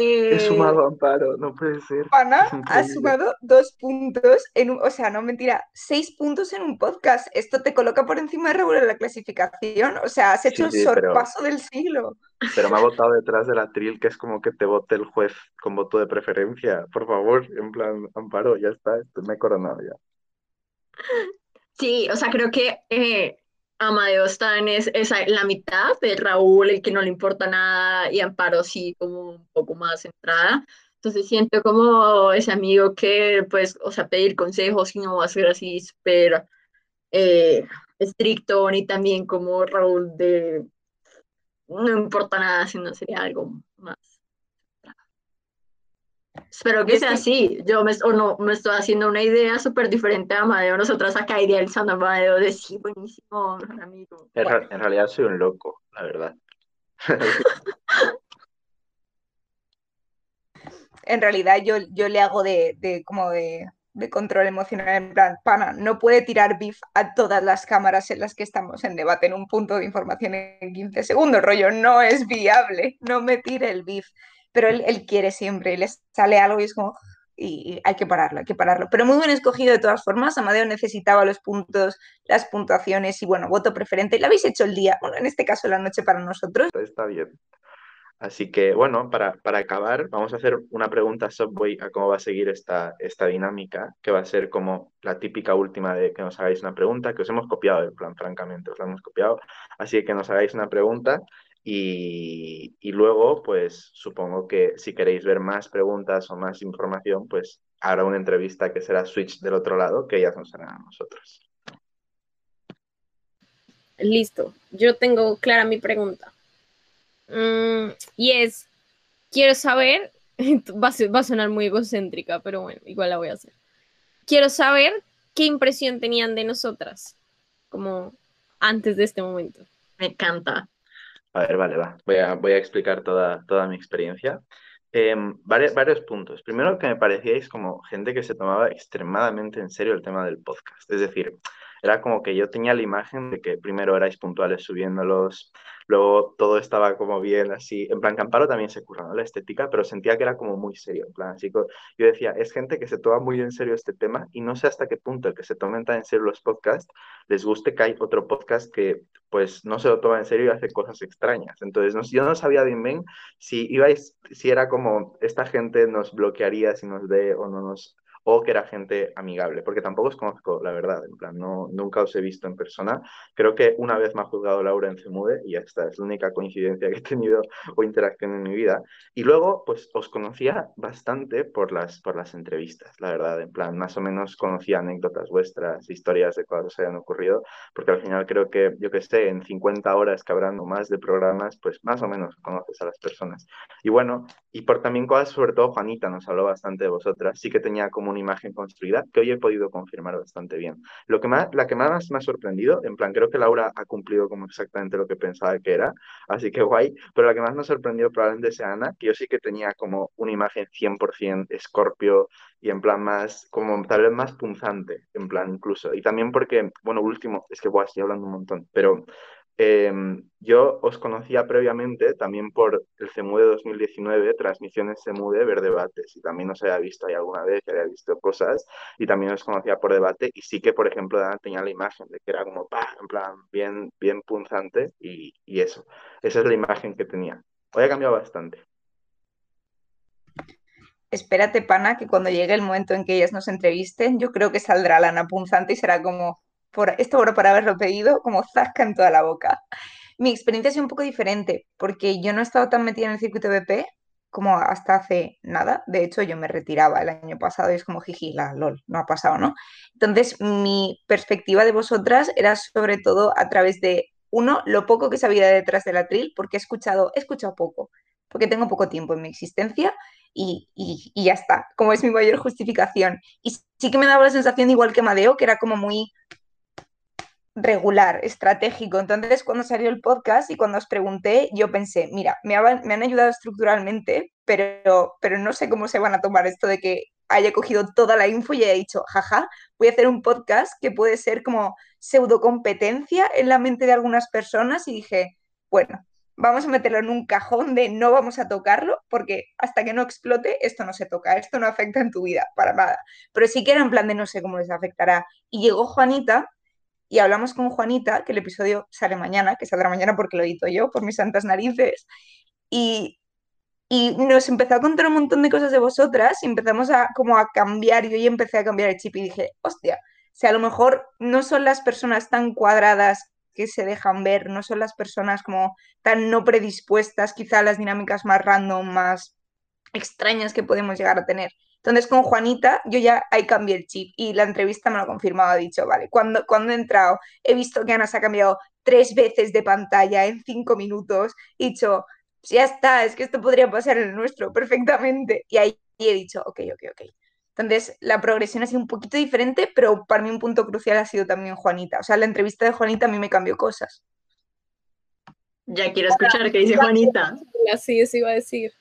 He Eh, sumado amparo, no puede ser. Ana Es ha sumado dos puntos, en un- o sea, no mentira, seis puntos en un podcast. Esto te coloca por encima de Raúl en la clasificación. O sea, has hecho Sí, el pero- sorpaso del siglo. Pero me ha votado detrás de la tril, que es como que te vote el juez con voto de preferencia. Por favor, en plan, amparo, ya está, me he coronado ya. Sí, o sea, creo que eh, Amadeo está en es- esa, la mitad de Raúl, el que no le importa nada, y Amparo sí, como un poco más centrada. Entonces siento como ese amigo que, pues, o sea, pedir consejos y no va a ser así súper eh, estricto, ni también como Raúl de no importa nada, sino sería algo más. Espero que sea así. Yo me, o no, me estoy haciendo una idea súper diferente a Amadeo. Nosotras acá idealizando a Amadeo de sí, buenísimo, amigo. En, en realidad soy un loco, la verdad. *laughs* En realidad yo, yo le hago de, de como de, de control emocional en plan, pana, no puede tirar beef a todas las cámaras en las que estamos en debate en un punto de información en 15 segundos, rollo, no es viable, no me tire el beef. Pero él, él quiere siempre, le sale algo y es como, y, y hay que pararlo, hay que pararlo. Pero muy bien escogido de todas formas, Amadeo necesitaba los puntos, las puntuaciones y bueno, voto preferente. Lo habéis hecho el día, bueno, en este caso la noche para nosotros. Está bien. Así que, bueno, para, para acabar, vamos a hacer una pregunta a Subway a cómo va a seguir esta, esta dinámica, que va a ser como la típica última de que nos hagáis una pregunta, que os hemos copiado el plan, francamente, os la hemos copiado. Así que nos hagáis una pregunta y, y luego, pues supongo que si queréis ver más preguntas o más información, pues habrá una entrevista que será Switch del otro lado, que ellas nos harán a nosotros. Listo, yo tengo clara mi pregunta. Mm, y es, quiero saber, *laughs* va a, ser- va a sonar muy egocéntrica, pero bueno, igual la voy a hacer. Quiero saber qué impresión tenían de nosotras, como antes de este momento. me encanta. A ver, vale, va. Voy a, voy a explicar toda, toda mi experiencia. Em, vari- varios puntos. Primero, que me parecíais como gente que se tomaba extremadamente en serio el tema del podcast. Es decir, era como que yo tenía la imagen de que primero erais puntuales subiéndolos, luego todo estaba como bien, así. En plan, Camparo también se curra. La estética, pero sentía que era como muy serio. En plan, así que yo decía, es gente que se toma muy en serio este tema y no sé hasta qué punto el que se tomen tan en serio los podcasts les guste que hay otro podcast que pues no se lo toma en serio y hace cosas extrañas. Entonces, no, yo no sabía bien bien si ibais, si era como esta gente nos bloquearía si nos ve o no nos o que era gente amigable, porque tampoco os conozco, la verdad, en plan, no, nunca os he visto en persona. Creo que una vez me ha juzgado Laura en Cemude y ya está, es la única coincidencia que he tenido o interacción en mi vida. Y luego, pues os conocía bastante por las, por las entrevistas, la verdad, en plan, más o menos conocía anécdotas vuestras, historias de cosas que os hayan ocurrido, porque al final creo que, yo que sé, en 50 horas que habrán o más de programas, pues más o menos conoces a las personas. Y bueno, y por también cosas, sobre todo Juanita nos habló bastante de vosotras, sí que tenía como una imagen construida que hoy he podido confirmar bastante bien. Lo que más, la que más me ha sorprendido, en plan, creo que Laura ha cumplido como exactamente lo que pensaba que era, así que guay, pero la que más me ha sorprendido probablemente sea Ana, que yo sí que tenía como una imagen 100% Scorpio y en plan más, como tal vez más punzante, en plan incluso. Y también porque, bueno, último, es que guay, estoy hablando un montón, pero eh, yo os conocía previamente también por el CEMUDE 2019, transmisiones CEMUDE, ver debates, y también os había visto ahí alguna vez, había visto cosas, y también os conocía por debate, y sí que, por ejemplo, Dana tenía la imagen de que era como, pa, en plan, bien, bien punzante, y, y eso, esa es la imagen que tenía. Hoy ha cambiado bastante. Espérate, pana, que cuando llegue el momento en que ellas nos entrevisten, yo creo que saldrá la Ana punzante y será como, por esto por, por haberlo pedido, como zasca en toda la boca. Mi experiencia ha sido un poco diferente, porque yo no he estado tan metida en el circuito BP, como hasta hace nada. De hecho, yo me retiraba el año pasado y es como jiji, la lol, no ha pasado, ¿no? Entonces, mi perspectiva de vosotras era sobre todo a través de, uno, lo poco que sabía detrás del atril, porque he escuchado, he escuchado poco, porque tengo poco tiempo en mi existencia y, y, y ya está, como es mi mayor justificación. Y sí que me daba la sensación, igual que Madeo, que era como muy regular, estratégico. Entonces, cuando salió el podcast y cuando os pregunté, yo pensé, mira, me, han ayudado estructuralmente, pero, pero no sé cómo se van a tomar esto de que haya cogido toda la info y haya dicho, jaja, voy a hacer un podcast que puede ser como pseudo competencia en la mente de algunas personas y dije, bueno, vamos a meterlo en un cajón de no vamos a tocarlo porque hasta que no explote esto no se toca, esto no afecta en tu vida para nada. Pero sí que era en plan de no sé cómo les afectará. Y llegó Juanita y hablamos con Juanita, que el episodio sale mañana, que saldrá mañana porque lo edito yo por mis santas narices, y, y nos empezó a contar un montón de cosas de vosotras y empezamos a como a cambiar, yo ya empecé a cambiar el chip y dije, hostia, si a lo mejor no son las personas tan cuadradas que se dejan ver, no son las personas como tan no predispuestas, quizá las dinámicas más random, más extrañas que podemos llegar a tener. Entonces con Juanita yo ya ahí cambié el chip y la entrevista me lo ha confirmado, ha dicho, vale, cuando, cuando he entrado he visto que Ana se ha cambiado tres veces de pantalla en cinco minutos, he dicho, ya está, es que esto podría pasar en el nuestro perfectamente. Y ahí he dicho, ok, ok, ok. Entonces, la progresión ha sido un poquito diferente, pero para mí un punto crucial ha sido también Juanita. O sea, la entrevista de Juanita a mí me cambió cosas. Ya quiero escuchar qué dice Juanita. Así eso iba a decir.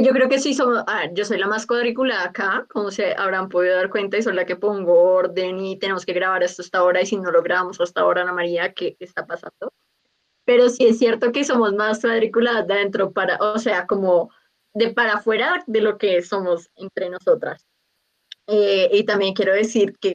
Yo creo que sí somos, yo soy la más cuadriculada acá, como se habrán podido dar cuenta, y soy la que pongo orden y tenemos que grabar esto hasta ahora, y si no lo grabamos hasta ahora, Ana María, ¿qué está pasando? Pero sí es cierto que somos más cuadriculadas de adentro para, o sea, como de para afuera de lo que somos entre nosotras. Eh, y también quiero decir que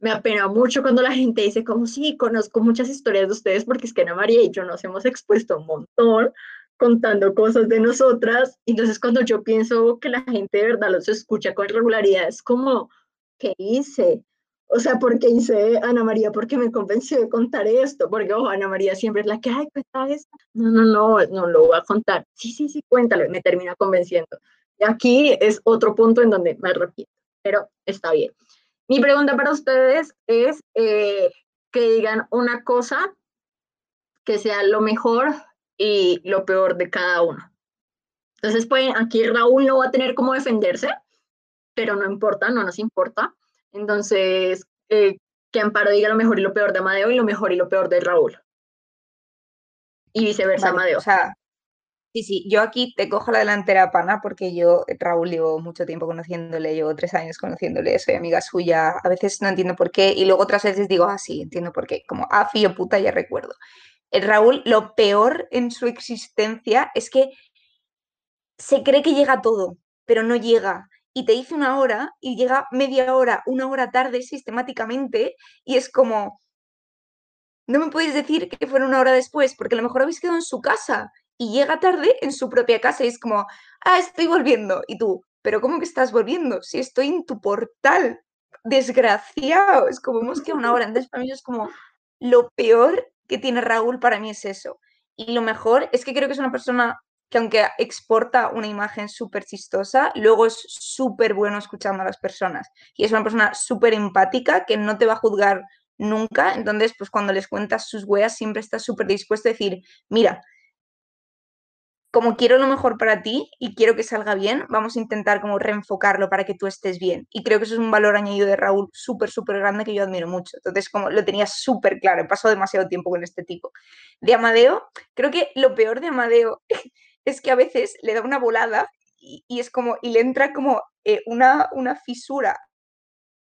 me apena mucho cuando la gente dice como sí, conozco muchas historias de ustedes porque es que Ana María y yo nos hemos expuesto un montón contando cosas de nosotras. Entonces, cuando yo pienso que la gente de verdad los escucha con regularidad, es como, ¿qué hice? O sea, ¿por qué hice Ana María? ¿Por qué me convenció de contar esto? Porque, oh, Ana María siempre es la que, ay, cuenta esto. No, no, no, no lo voy a contar. Sí, sí, sí, cuéntalo. Me termina convenciendo. Y aquí es otro punto en donde me arrepiento, pero está bien. Mi pregunta para ustedes es eh, que digan una cosa que sea lo mejor y lo peor de cada uno. Entonces, pues aquí Raúl no va a tener cómo defenderse, pero no importa, no nos importa. Entonces, eh, que Amparo diga lo mejor y lo peor de Amadeo y lo mejor y lo peor de Raúl. Y viceversa, Amadeo. O sea, sí, sí, yo aquí te cojo la delantera pana porque yo, Raúl, llevo mucho tiempo conociéndole, llevo tres años conociéndole, soy amiga suya, a veces no entiendo por qué y luego otras veces digo, ah, sí, entiendo por qué, como, ah, fío puta, ya recuerdo. El Raúl, lo peor en su existencia es que se cree que llega todo, pero no llega. Y te dice una hora y llega media hora, una hora tarde sistemáticamente y es como, no me puedes decir que fuera una hora después, porque a lo mejor habéis quedado en su casa y llega tarde en su propia casa y es como, ah, estoy volviendo. Y tú, pero ¿cómo que estás volviendo? Si estoy en tu portal, desgraciado. Es como, hemos quedado una hora. Entonces, para mí es como lo peor que tiene Raúl para mí es eso. Y lo mejor es que creo que es una persona que aunque exporta una imagen súper chistosa, luego es súper bueno escuchando a las personas. Y es una persona súper empática que no te va a juzgar nunca. Entonces, pues cuando les cuentas sus weas, siempre está súper dispuesto a decir, mira, como quiero lo mejor para ti y quiero que salga bien, vamos a intentar como reenfocarlo para que tú estés bien. Y creo que eso es un valor añadido de Raúl súper, súper grande que yo admiro mucho. Entonces, como lo tenía súper claro, he pasado demasiado tiempo con este tipo. De Amadeo, creo que lo peor de Amadeo *laughs* es que a veces le da una volada y, es como, y le entra como eh, una, una fisura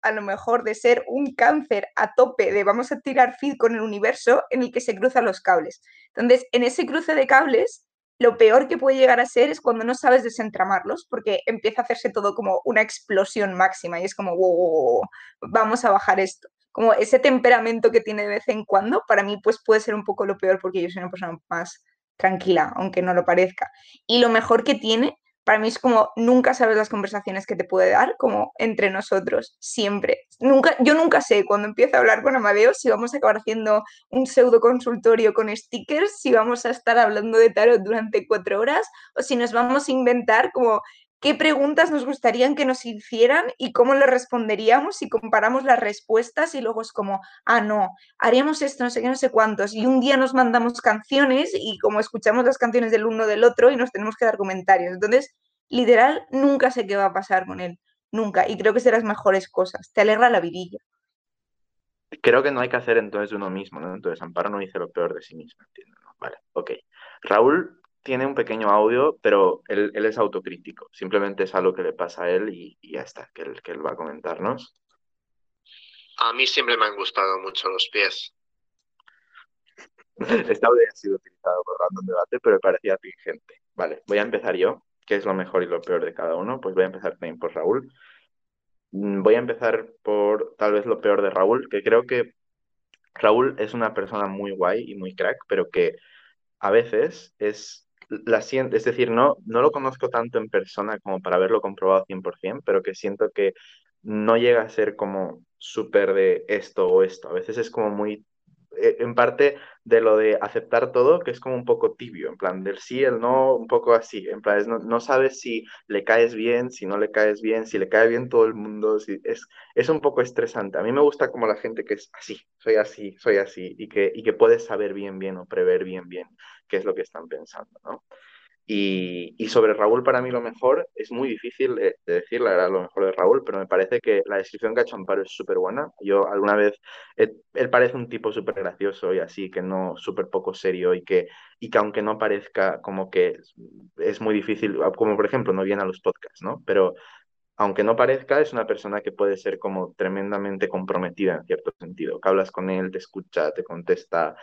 a lo mejor de ser un cáncer a tope de vamos a tirar feed con el universo en el que se cruzan los cables. Entonces, en ese cruce de cables, lo peor que puede llegar a ser es cuando no sabes desentramarlos, porque empieza a hacerse todo como una explosión máxima y es como, wow, vamos a bajar esto. Como ese temperamento que tiene de vez en cuando, para mí pues puede ser un poco lo peor porque yo soy una persona más tranquila, aunque no lo parezca. Y lo mejor que tiene, para mí es como nunca sabes las conversaciones que te puede dar, como entre nosotros, siempre. Nunca, yo nunca sé cuando empiezo a hablar con Amadeo si vamos a acabar haciendo un pseudo consultorio con stickers, si vamos a estar hablando de tarot durante cuatro horas o si nos vamos a inventar como qué preguntas nos gustarían que nos hicieran y cómo le responderíamos si comparamos las respuestas y luego es como, ah, no, haríamos esto, no sé qué, no sé cuántos. Y un día nos mandamos canciones y como escuchamos las canciones del uno del otro y nos tenemos que dar comentarios. Entonces, literal, nunca sé qué va a pasar con él, nunca. Y creo que es las mejores cosas, te alegra la virilla. Creo que no hay que hacer entonces uno mismo, ¿no? Entonces Amparo no dice lo peor de sí mismo, entiendo. Vale, ok. Raúl tiene un pequeño audio, pero él, es autocrítico. Simplemente es algo que le pasa a él y, ya está, que él, que él va a comentarnos. A mí siempre me han gustado mucho los pies. *laughs* Este audio ha sido utilizado por Random Debate, pero me parecía tingente. Vale, voy a empezar yo, que es lo mejor y lo peor de cada uno. Pues voy a empezar también por Raúl. Mm, voy a empezar por tal vez lo peor de Raúl, que creo que Raúl es una persona muy guay y muy crack, pero que a veces es la siento, es decir, no, no lo conozco tanto en persona como para haberlo comprobado 100%, pero que siento que no llega a ser como súper de esto o esto. A veces es como muy eh, en parte de lo de aceptar todo, que es como un poco tibio, en plan del sí, el no, un poco así, en plan no, no, sabes si le caes bien, si no le caes bien, si le cae bien todo el mundo, si, es, es un poco estresante. A mí me gusta como la gente que es así, soy así, soy así, y que, y que puedes saber bien, bien o prever bien, bien qué es lo que están pensando, ¿no? Y, sobre Raúl, para mí lo mejor, es muy difícil de, decir la verdad lo mejor de Raúl, pero me parece que la descripción que ha hecho Amparo es súper buena. Yo alguna vez, él, parece un tipo súper gracioso y así, que no, súper poco serio y que, y que aunque no parezca como que es, muy difícil, como por ejemplo no viene a los podcasts, ¿no? Pero aunque no parezca, es una persona que puede ser como tremendamente comprometida en cierto sentido, que hablas con él, te escucha, te contesta,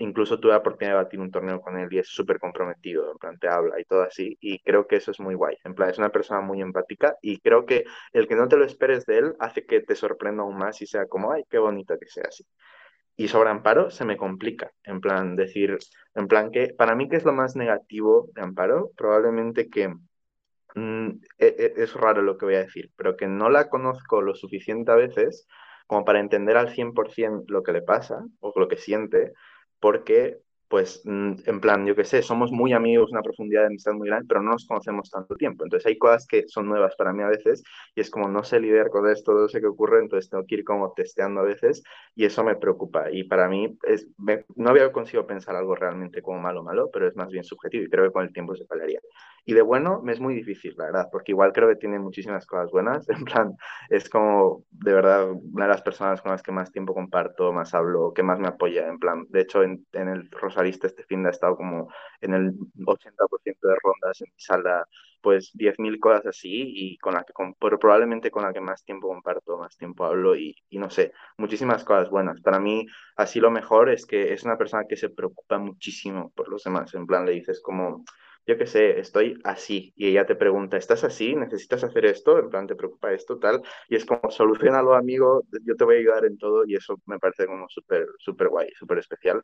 incluso tuve la oportunidad de batir un torneo con él y es súper comprometido, en plan te habla y todo así, y creo que eso es muy guay, en plan es una persona muy empática y creo que el que no te lo esperes de él hace que te sorprenda aún más y sea como, ay, qué bonito que sea así. Y sobre Amparo se me complica, en plan decir, en plan que para mí que es lo más negativo de Amparo, probablemente que es raro lo que voy a decir, pero que no la conozco lo suficiente a veces como para entender al 100% lo que le pasa o lo que siente, porque pues mm, en plan, yo qué sé, somos muy amigos, una profundidad de amistad muy grande, pero no nos conocemos tanto tiempo. Entonces hay cosas que son nuevas para mí a veces y es como no sé lidiar con esto, no sé qué ocurre, entonces tengo que ir como testeando a veces y eso me preocupa. Y para mí es, no había conseguido pensar algo realmente como malo malo, pero es más bien subjetivo y creo que con el tiempo se palaría. Y de bueno me es muy difícil, la verdad, porque igual creo que tiene muchísimas cosas buenas. *laughs* En plan, es como de verdad una de las personas con las que más tiempo comparto, más hablo, que más me apoya. En plan, de hecho, en, en el Rosalista este fin de ha estado como en el 80% de rondas en mi sala, pues 10.000 cosas así y con la que, con, probablemente con la que más tiempo comparto, más tiempo hablo y, y no sé, muchísimas cosas buenas. Para mí, así lo mejor es que es una persona que se preocupa muchísimo por los demás. En plan, le dices como yo qué sé, estoy así, y ella te pregunta, ¿estás así? ¿Necesitas hacer esto? En plan, ¿te preocupa esto? Tal, y es como, solucionalo, amigo, yo te voy a ayudar en todo, y eso me parece como súper, súper guay, súper especial,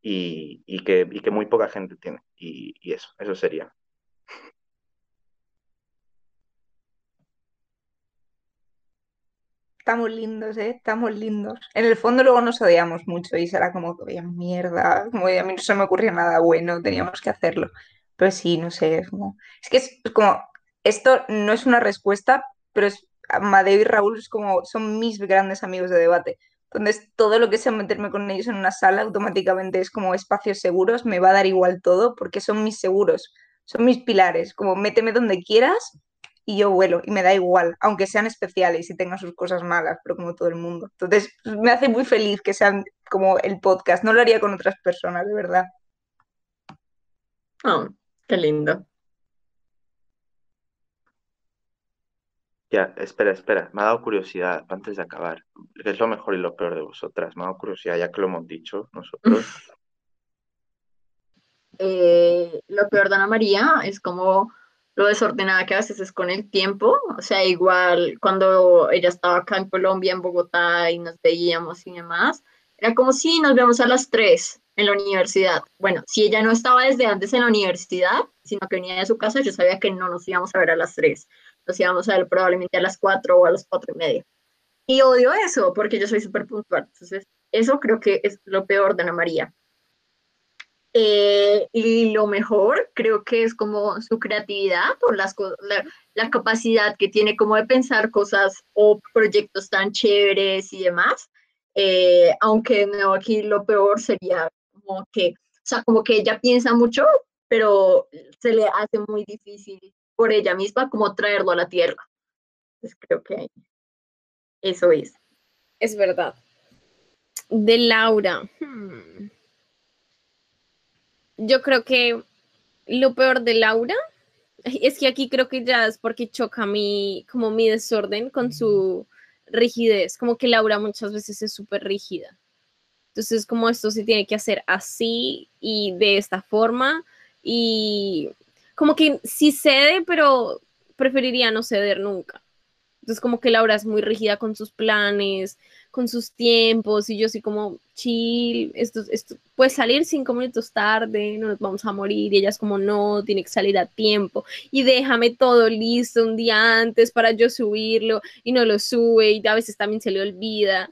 y, que, muy poca gente tiene, y, eso, eso sería. Estamos lindos, ¿eh? Estamos lindos. En el fondo luego nos odiamos mucho y será como que mierda, a mí no se me ocurría nada bueno, teníamos que hacerlo. Pero sí, no sé, es como... Es que es como... Esto no es una respuesta, pero es... Amadeo y Raúl es como, son mis grandes amigos de debate. Entonces, todo lo que sea meterme con ellos en una sala, automáticamente es como espacios seguros, me va a dar igual todo, porque son mis seguros, son mis pilares. Como méteme donde quieras y yo vuelo, y me da igual, aunque sean especiales y tengan sus cosas malas, pero como todo el mundo. Entonces, me hace muy feliz que sean como el podcast. No lo haría con otras personas, de verdad. Oh, Qué lindo. Ya, espera, espera, me ha dado curiosidad antes de acabar. ¿Qué es lo mejor y lo peor de vosotras? Me ha dado curiosidad, ya que lo hemos dicho nosotros. *laughs* Eh, lo peor de Ana María es como lo desordenada que a veces es con el tiempo. O sea, igual cuando ella estaba acá en Colombia, en Bogotá, y nos veíamos y demás, Era como si nos vemos a las 3 en la universidad. Bueno, si ella no estaba desde antes en la universidad, sino que venía de su casa, yo sabía que no nos íbamos a ver a las 3. Nos íbamos a ver probablemente a las 4 o a las 4 y media. Y odio eso porque yo soy súper puntual. Entonces, eso creo que es lo peor de Ana María. Eh, y lo mejor creo que es como su creatividad o las, la, la, capacidad que tiene como de pensar cosas o proyectos tan chéveres y demás. Eh, aunque no, aquí lo peor sería como que, o sea, como que ella piensa mucho, pero se le hace muy difícil por ella misma como traerlo a la tierra. Entonces creo que eso es. Es verdad. De Laura. Hmm. Yo creo que lo peor de Laura es que aquí creo que ya es porque choca mi, como mi desorden con su rigidez, como que Laura muchas veces es súper rígida. Entonces, como esto se tiene que hacer así y de esta forma, y como que sí cede, pero preferiría no ceder nunca. Entonces, como que Laura es muy rígida con sus planes, con sus tiempos, y yo sí como, chill, esto, esto puede salir cinco minutos tarde, no nos vamos a morir, y ella es como, no, tiene que salir a tiempo, y déjame todo listo un día antes para yo subirlo, y no lo sube, y a veces también se le olvida.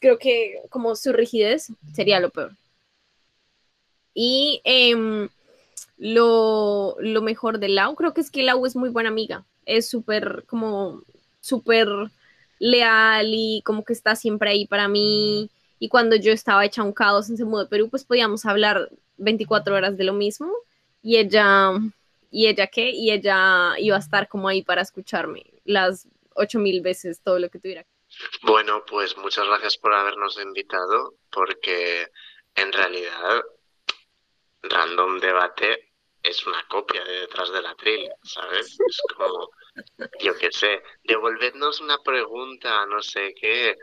Creo que como su rigidez sería lo peor. Y em, lo, lo mejor de Lau, creo que es que Lau es muy buena amiga, es súper como súper leal y como que está siempre ahí para mí. Y cuando yo estaba hecha un caos en de Perú, pues podíamos hablar 24 horas de lo mismo. Y ella, ¿y ella qué? Y ella iba a estar como ahí para escucharme las 8000 veces todo lo que tuviera. Bueno, pues muchas gracias por habernos invitado, porque en realidad Random Debate es una copia de detrás de la tril, ¿sabes? Es como yo qué sé, devolvednos una pregunta, no sé qué.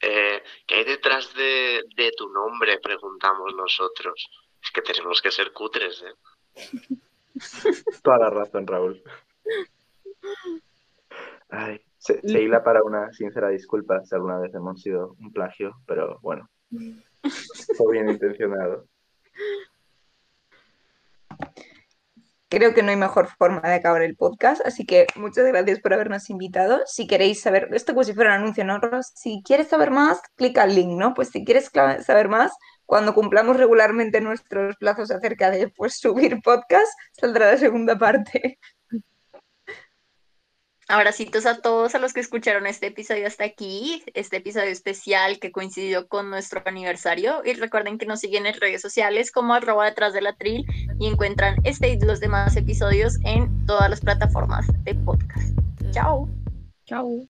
Eh, ¿Qué hay detrás de, de, tu nombre? Preguntamos nosotros. Es que tenemos que ser cutres, ¿eh? *laughs* Toda la razón, Raúl. Ay, se, se para una sincera disculpa si alguna vez hemos sido un plagio, pero bueno, fue bien intencionado. *laughs* Creo que no hay mejor forma de acabar el podcast, así que muchas gracias por habernos invitado. Si queréis saber, esto como si fuera un anuncio, ¿no? Si quieres saber más, clica al link, ¿no? Pues si quieres saber más, cuando cumplamos regularmente nuestros plazos acerca de pues, subir podcast, saldrá la segunda *laughs* parte. Abracitos a todos a los que escucharon este episodio hasta aquí, este episodio especial que coincidió con nuestro aniversario. Y recuerden que nos siguen en redes sociales como arroba detrás de la tril y encuentran este y los demás episodios en todas las plataformas de podcast. Chao. Chao.